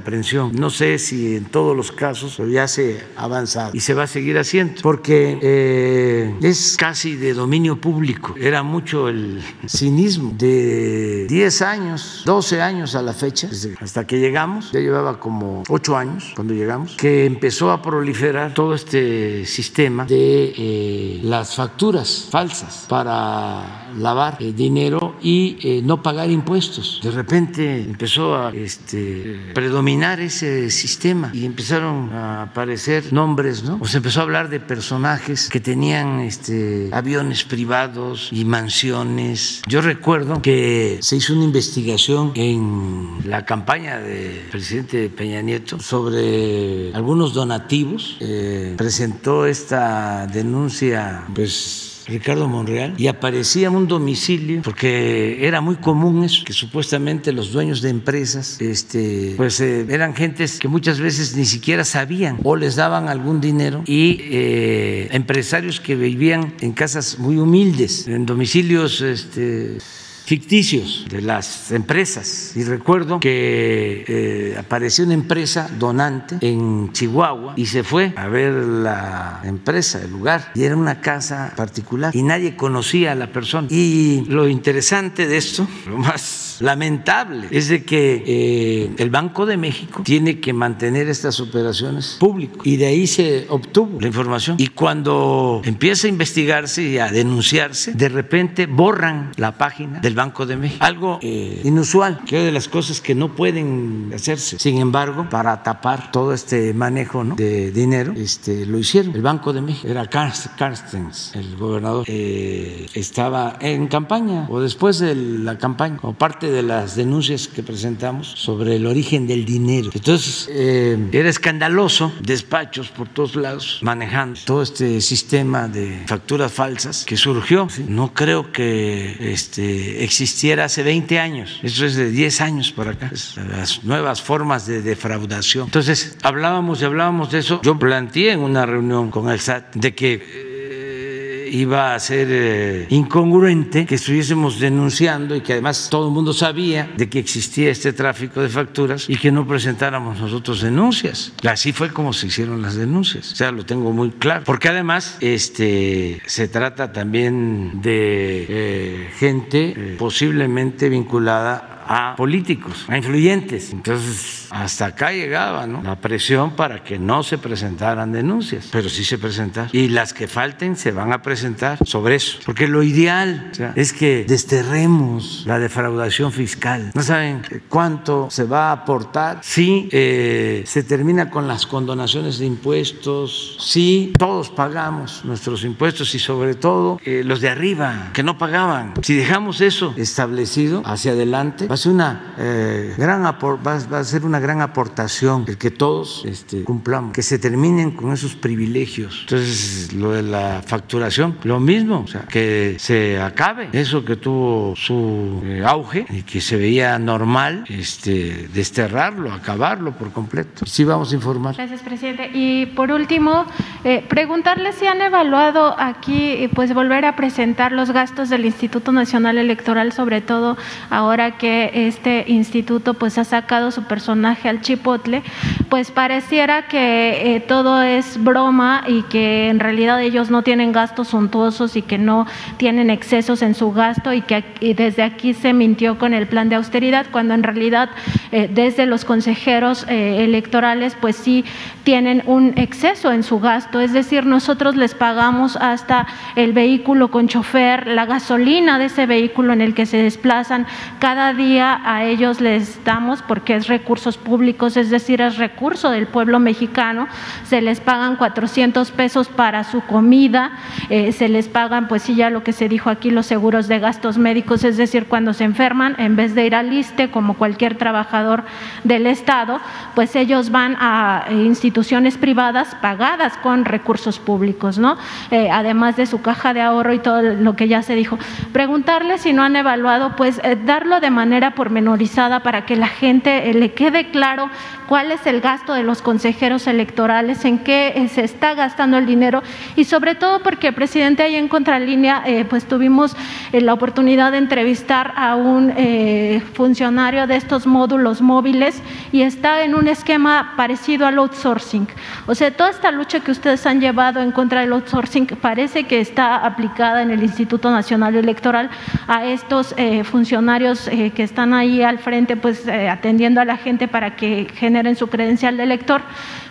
No sé si en todos los casos, ya se ha avanzado y se va a seguir haciendo porque eh, es casi de dominio público. Era mucho el cinismo de 10 años, 12 años a la fecha, hasta que llegamos, ya llevaba como 8 años cuando llegamos, que empezó a proliferar todo este sistema de eh, las facturas falsas para lavar eh, dinero y no pagar impuestos. De repente empezó a este, predominar ese sistema y empezaron a aparecer nombres, ¿no? O se empezó a hablar de personajes que tenían este, aviones privados y mansiones. Yo recuerdo que se hizo una investigación en la campaña del presidente Peña Nieto sobre algunos donativos. Eh, presentó esta denuncia, pues Ricardo Monreal, y aparecía un domicilio, porque era muy común eso, que supuestamente los dueños de empresas, este, pues eh, eran gentes que muchas veces ni siquiera sabían o les daban algún dinero y eh, empresarios que vivían en casas muy humildes, en domicilios este, ficticios de las empresas. Y recuerdo que eh, apareció una empresa donante en Chihuahua y se fue a ver la empresa, el lugar, y era una casa particular y nadie conocía a la persona. Y lo interesante de esto, lo más lamentable, es de que eh, el Banco de México tiene que mantener estas operaciones públicas y de ahí se obtuvo la información. Y cuando empieza a investigarse y a denunciarse, de repente borran la página del Banco de México. Algo eh, inusual, que es de las cosas que no pueden hacerse. Sin embargo, para tapar todo este manejo de dinero, este, lo hicieron. El Banco de México era Carstens, el gobernador, eh, estaba en campaña o después de la campaña, como parte de las denuncias que presentamos sobre el origen del dinero. Entonces, eh, era escandaloso, despachos por todos lados manejando todo este sistema de facturas falsas que surgió. No creo que este, existiera hace 20 años. Eso es de 10 años por acá. Las nuevas formas de defraudación. Entonces, hablábamos y hablábamos de eso. Yo planteé en una reunión con el SAT de que iba a ser eh, incongruente que estuviésemos denunciando y que además todo el mundo sabía de que existía este tráfico de facturas y que no presentáramos nosotros denuncias. Así fue como se hicieron las denuncias. O sea, lo tengo muy claro. Porque además este, se trata también de eh, gente eh, posiblemente vinculada a políticos, a influyentes. Entonces, hasta acá llegaba ¿no? la presión para que no se presentaran denuncias, pero sí se presentaron. Y las que falten se van a presentar sobre eso. Porque lo ideal es que desterremos la defraudación fiscal. No saben cuánto se va a aportar si eh, se termina con las condonaciones de impuestos, si todos pagamos nuestros impuestos y sobre todo eh, los de arriba que no pagaban. Si dejamos eso establecido hacia adelante, va una, eh, gran va, a ser una gran aportación el que todos este, cumplamos, que se terminen con esos privilegios. Entonces, lo de la facturación, lo mismo, o sea, que se acabe eso que tuvo su eh, auge y que se veía normal, este, desterrarlo, acabarlo por completo. Sí, vamos a informar. Gracias, presidente. Y por último, eh, preguntarle si han evaluado aquí, pues volver a presentar los gastos del Instituto Nacional Electoral, sobre todo ahora que este instituto pues ha sacado su personaje al chipotle, pues pareciera que eh, todo es broma y que en realidad ellos no tienen gastos suntuosos y que no tienen excesos en su gasto y que desde aquí se mintió con el plan de austeridad, cuando en realidad eh, desde los consejeros eh, electorales pues sí tienen un exceso en su gasto, es decir, nosotros les pagamos hasta el vehículo con chofer, la gasolina de ese vehículo en el que se desplazan, cada día a ellos les damos, porque es recursos públicos, es decir, es recurso del pueblo mexicano, se les pagan 400 pesos para su comida, eh, se les pagan, pues sí, ya lo que se dijo aquí, los seguros de gastos médicos, es decir, cuando se enferman, en vez de ir al ISTE como cualquier trabajador del Estado, pues ellos van a instituciones privadas pagadas con recursos públicos, ¿no? Eh, además de su caja de ahorro y todo lo que ya se dijo. Preguntarle si no han evaluado, pues eh, darlo de manera pormenorizada para que la gente eh, le quede claro cuál es el gasto de los consejeros electorales, en qué se está gastando el dinero y sobre todo porque, presidente, ahí en Contralínea, pues tuvimos la oportunidad de entrevistar a un funcionario de estos módulos móviles y está en un esquema parecido al outsourcing. O sea, toda esta lucha que ustedes han llevado en contra del outsourcing parece que está aplicada en el Instituto Nacional Electoral a estos eh, funcionarios eh, que están ahí al frente, pues eh, atendiendo a la gente para que generen su credencial de elector,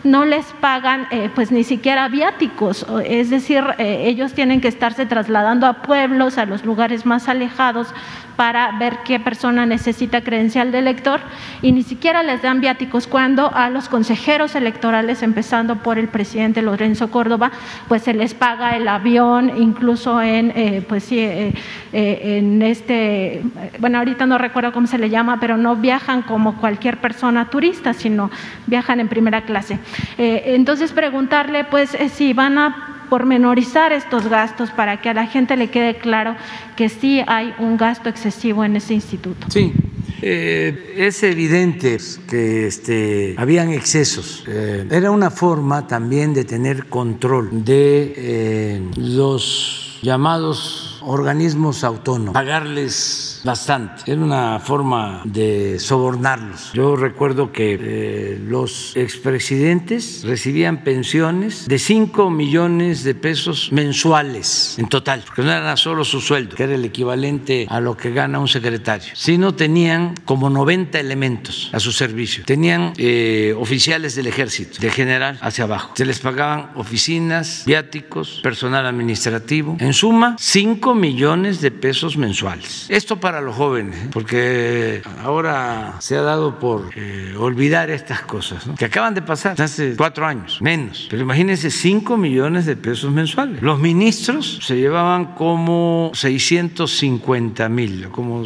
no les pagan pues ni siquiera viáticos, es decir, ellos tienen que estarse trasladando a pueblos, a los lugares más alejados para ver qué persona necesita credencial de elector y ni siquiera les dan viáticos cuando a los consejeros electorales, empezando por el presidente Lorenzo Córdoba, pues se les paga el avión, incluso en, eh, pues sí, eh, eh, en este, bueno, ahorita no recuerdo cómo se le llama, pero no viajan como cualquier persona turista, sino viajan en primera clase. entonces preguntarle, pues, si van a pormenorizar estos gastos para que a la gente le quede claro que sí hay un gasto excesivo en ese instituto. Sí, eh, es evidente que este, habían excesos. Eh, era una forma también de tener control de eh, los llamados organismos autónomos, pagarles bastante. Era una forma de sobornarlos. Yo recuerdo que eh, los expresidentes recibían pensiones de 5 millones de pesos mensuales en total, porque no era solo su sueldo, que era el equivalente a lo que gana un secretario, sino tenían como 90 elementos a su servicio. Tenían eh, oficiales del ejército, de general hacia abajo. Se les pagaban oficinas, viáticos, personal administrativo. En suma, 5 millones de pesos mensuales. Esto para los jóvenes, porque ahora se ha dado por eh, olvidar estas cosas, que acaban de pasar hace cuatro años, menos. Pero imagínense, 5 millones de pesos mensuales. Los ministros se llevaban como 650 mil, como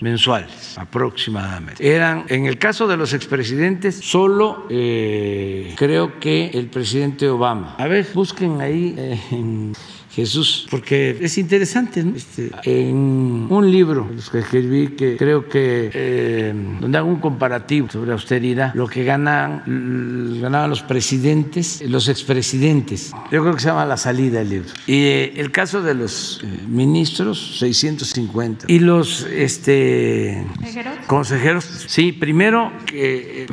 mensuales aproximadamente. Eran, en el caso de los expresidentes, solo eh, creo que el presidente Obama. A ver, busquen ahí eh, en Jesús, porque es interesante, este, en un libro que escribí que creo que eh, donde hago un comparativo sobre austeridad, lo que ganan, ganaban los presidentes, los expresidentes, yo creo que se llama La salida del libro. Y eh, el caso de los eh, ministros, 650. Y los este, consejeros, sí, primero que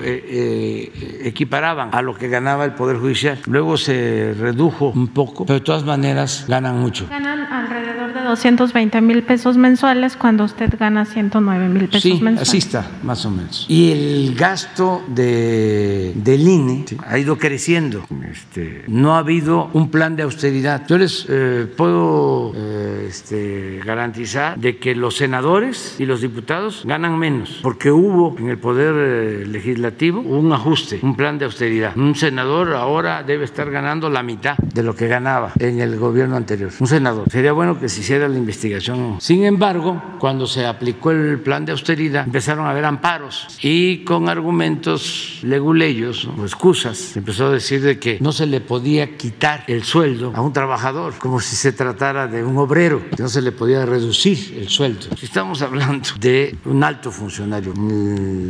equiparaban a lo que ganaba el Poder Judicial, luego se redujo un poco, pero de todas maneras ganan mucho. Ganan alrededor de 220 mil pesos mensuales cuando usted gana 109 mil pesos sí, mensuales. Así está, más o menos. Y el gasto de, del INE ha ido creciendo. Este, no ha habido un plan de austeridad. Yo les eh, puedo eh, este, garantizar de que los senadores y los diputados ganan menos, porque hubo en el Poder eh, Legislativo un ajuste, un plan de austeridad. Un senador ahora debe estar ganando la mitad de lo que ganaba en el gobierno anterior, un senador. Sería bueno que se hiciera la investigación. Sin embargo, cuando se aplicó el plan de austeridad, empezaron a haber amparos y con argumentos leguleyos o excusas, empezó a decir de que no se le podía quitar el sueldo a un trabajador, como si se tratara de un obrero, que no se le podía reducir el sueldo. Estamos hablando de un alto funcionario.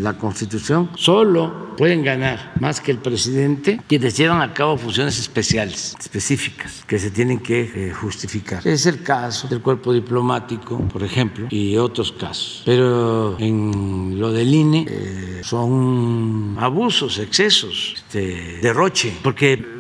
La Constitución solo pueden ganar más que el presidente quienes llevan a cabo funciones especiales, específicas, que se tienen que eh, justificar. Es el caso del cuerpo diplomático, por ejemplo, y otros casos. Pero en lo del INE eh, son abusos, excesos, este, derroche, porque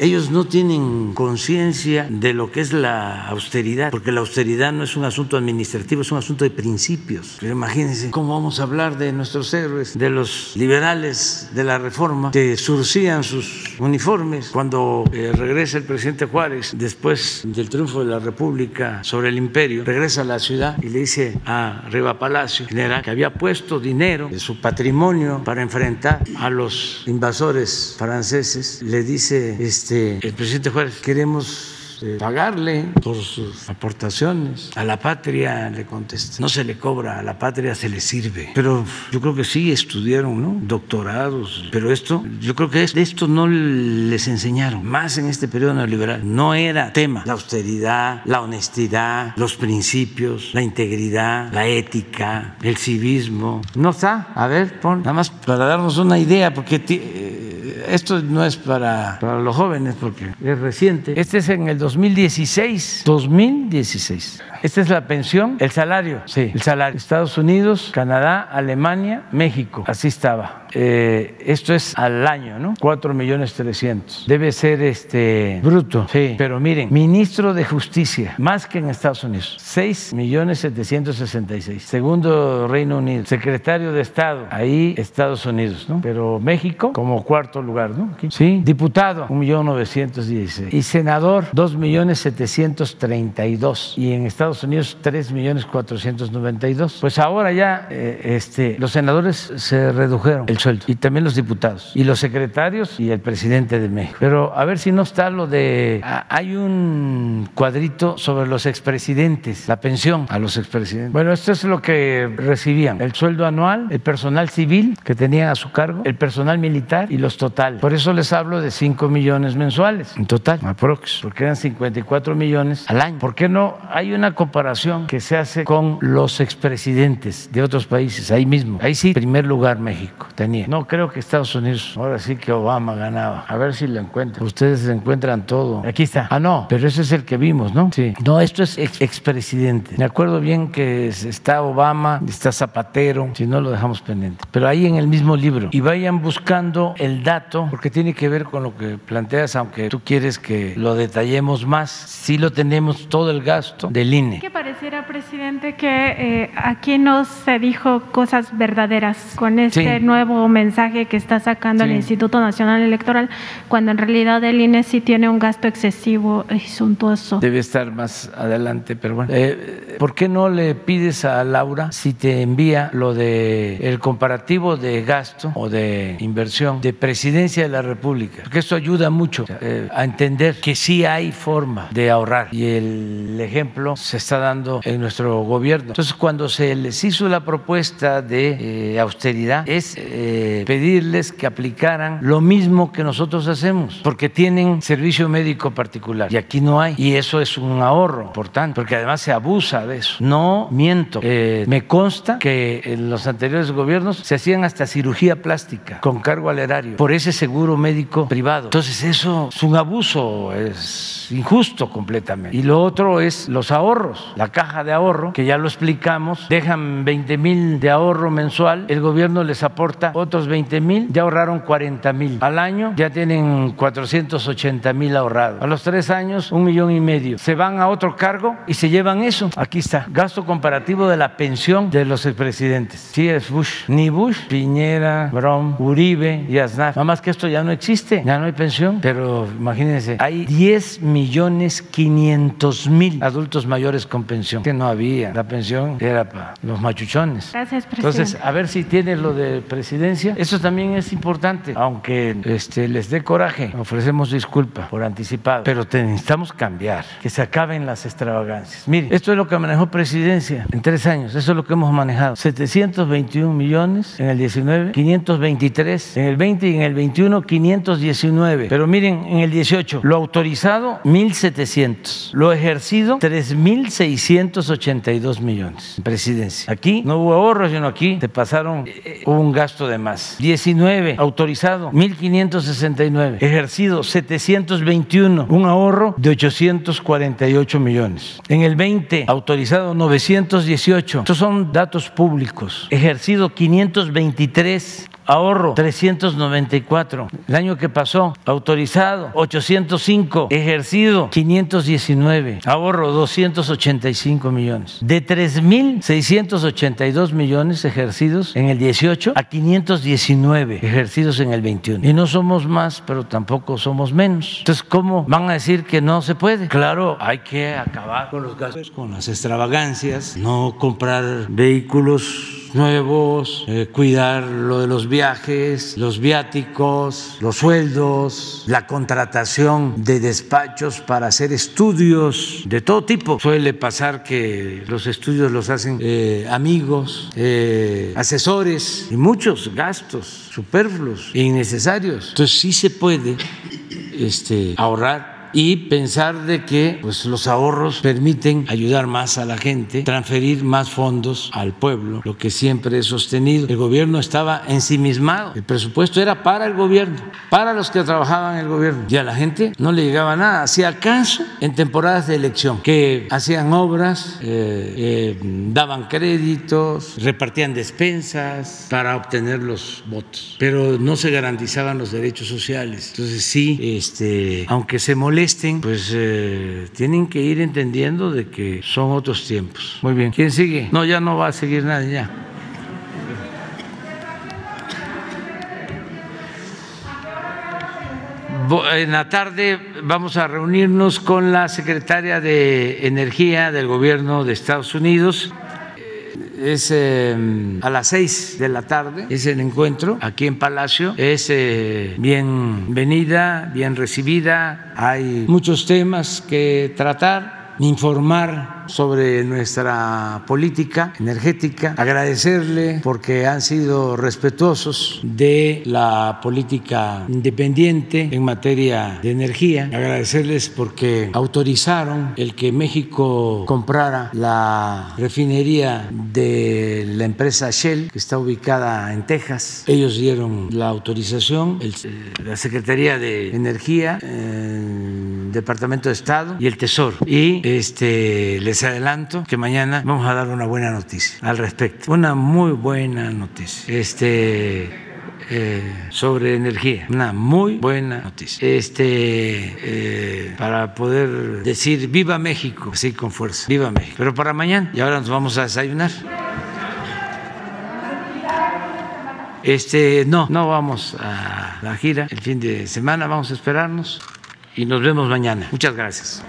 ellos no tienen conciencia de lo que es la austeridad, porque la austeridad no es un asunto administrativo, es un asunto de principios. Pero imagínense cómo vamos a hablar de nuestros héroes, de los liberales de la reforma que surcían sus uniformes cuando eh, regresa el presidente Juárez después del triunfo de la República sobre el imperio, regresa a la ciudad y le dice a Riva Palacio, general, que había puesto dinero de su patrimonio para enfrentar a los invasores franceses, le dice, este, este, el presidente Juárez, queremos este, pagarle por sus aportaciones. A la patria le contesta, no se le cobra, a la patria se le sirve. Pero yo creo que sí estudiaron, ¿no? Doctorados, pero esto, yo creo que de esto no les enseñaron, más en este periodo neoliberal. No era tema la austeridad, la honestidad, los principios, la integridad, la ética, el civismo. No está, a ver, pon, nada más para darnos una idea, porque eh, esto no es para, para los jóvenes, porque es reciente. Este es en el 2016. 2016. Esta es la pensión, el salario. Sí, el salario. Estados Unidos, Canadá, Alemania, México. Así estaba. Eh, esto es al año, ¿no? 4 millones 300. Debe ser este bruto. Sí, pero miren, ministro de Justicia, más que en Estados Unidos, 6 millones 766. Segundo Reino Unido. Secretario de Estado, ahí Estados Unidos, ¿no? Pero México como cuarto lugar, ¿no? Sí, diputado, 1 millón 916. Y senador, 2 millones 732. Y en Estados Unidos, 3 millones 492. Pues ahora ya eh, este, los senadores se redujeron el sueldo y también los diputados y los secretarios y el presidente de México. Pero a ver si no está lo de... Ah, hay un cuadrito sobre los expresidentes, la pensión a los expresidentes. Bueno, esto es lo que recibían. El sueldo anual, el personal civil que tenían a su cargo, el personal militar y los totales. Por eso les hablo de 5 millones mensuales en total, aprox, porque eran 54 millones al año. ¿Por qué no hay una comparación que se hace con los expresidentes de otros países? Ahí mismo. Ahí sí, primer lugar México tenía. No creo que Estados Unidos, ahora sí que Obama ganaba. A ver si lo encuentran. Ustedes encuentran todo. Aquí está. Ah, no, pero ese es el que vimos, ¿no? Sí. No, esto es expresidente. Me acuerdo bien que está Obama, está Zapatero, si no lo dejamos pendiente. Pero ahí en el mismo libro. Y vayan buscando el dato, porque tiene que ver con lo que planteas, aunque tú quieres que lo detallemos más. Sí lo tenemos todo el gasto del INE. Que pareciera, presidente, que eh, aquí no se dijo cosas verdaderas con este nuevo mensaje que está sacando el Instituto Nacional Electoral, cuando en realidad el INE sí tiene un gasto excesivo y suntuoso. Debe estar más adelante, pero bueno. Eh, ¿Por qué no le pides a Laura si te envía lo de el comparativo de gasto o de inversión de de la República? Porque esto ayuda mucho eh, a entender que sí hay forma de ahorrar y el ejemplo se está dando en nuestro gobierno. Entonces, cuando se les hizo la propuesta de eh, austeridad, es eh, pedirles que aplicaran lo mismo que nosotros hacemos, porque tienen servicio médico particular y aquí no hay. Y eso es un ahorro importante, porque además se abusa de eso. No miento. Eh, me consta que en los anteriores gobiernos se hacían hasta cirugía plástica con cargo al erario por ese seguro médico privado. Entonces, eso es un abuso, es injusto completamente. Y lo otro es los ahorros, la caja de ahorro, que ya lo explicamos, dejan 20 mil de ahorro mensual, el gobierno les aporta otros 20 mil, ya ahorraron 40 mil. Al año ya tienen 480 mil ahorrados. A los tres años, un millón y medio. Se van a otro cargo y se llevan eso. Aquí está, gasto comparativo de la pensión de los expresidentes. Sí, es Bush. Ni Bush, Piñera, Brom, Uribe y Aznar. Nada más que esto ya no existe, ya no hay pensión. Pero imagínense, hay 10 millones 500 mil adultos mayores con pensión. Que no había. La pensión era para los machuchones. Gracias, presidente. Entonces, a ver si tiene lo de presidencia. Eso también es importante, aunque este, les dé coraje. Ofrecemos disculpa por anticipado, pero necesitamos cambiar, que se acaben las extravagancias. Mire, esto es lo que manejó presidencia en tres años. Eso es lo que hemos manejado. 721 millones en el 19, 523 en el 20 y en el 21 21, 519. Pero miren, en el 18, lo autorizado, 1.700. Lo ejercido, 3.682 millones. Presidencia. Aquí no hubo ahorro, sino aquí te pasaron eh, un gasto de más. 19, autorizado, 1.569. Ejercido, 721. Un ahorro de 848 millones. En el 20, autorizado, 918. Estos son datos públicos. Ejercido, 523 ahorro 394. El año que pasó, autorizado 805, ejercido 519, ahorro 285 millones. De 3.682 millones ejercidos en el 18 a 519 ejercidos en el 21. Y no somos más, pero tampoco somos menos. Entonces, ¿cómo van a decir que no se puede? Claro, hay que acabar con los gastos, con las extravagancias, no comprar vehículos nuevos, eh, cuidar lo de los viajes, los viáticos, los sueldos, la contratación de despachos para hacer estudios de todo tipo. Suele pasar que los estudios los hacen eh, amigos, eh, asesores y muchos gastos superfluos e innecesarios. Entonces sí se puede este, ahorrar y pensar de que pues, los ahorros permiten ayudar más a la gente, transferir más fondos al pueblo, lo que siempre he sostenido. El gobierno estaba ensimismado, el presupuesto era para el gobierno, para los que trabajaban en el gobierno, y a la gente no le llegaba nada. Si acaso en temporadas de elección, que hacían obras, eh, eh, daban créditos, repartían despensas para obtener los votos, pero no se garantizaban los derechos sociales. Entonces sí, este, aunque se molesta, pues eh, tienen que ir entendiendo de que son otros tiempos. Muy bien. ¿Quién sigue? No, ya no va a seguir nadie ya. En la tarde vamos a reunirnos con la secretaria de Energía del Gobierno de Estados Unidos es em, a las seis de la tarde, es el encuentro aquí en Palacio, es eh, bienvenida, bien recibida, hay muchos temas que tratar, informar sobre nuestra política energética, agradecerle porque han sido respetuosos de la política independiente en materia de energía, agradecerles porque autorizaron el que México comprara la refinería de la empresa Shell, que está ubicada en Texas. Ellos dieron la autorización, eh, la Secretaría de Energía, Departamento de Estado y el Tesoro. Y este, les adelanto que mañana vamos a dar una buena noticia al respecto, una muy buena noticia. Este eh, sobre energía, una muy buena noticia. Este eh, para poder decir viva México, así con fuerza, viva México. Pero para mañana y ahora nos vamos a desayunar. Este, no, no vamos a la gira el fin de semana, vamos a esperarnos y nos vemos mañana. Muchas gracias.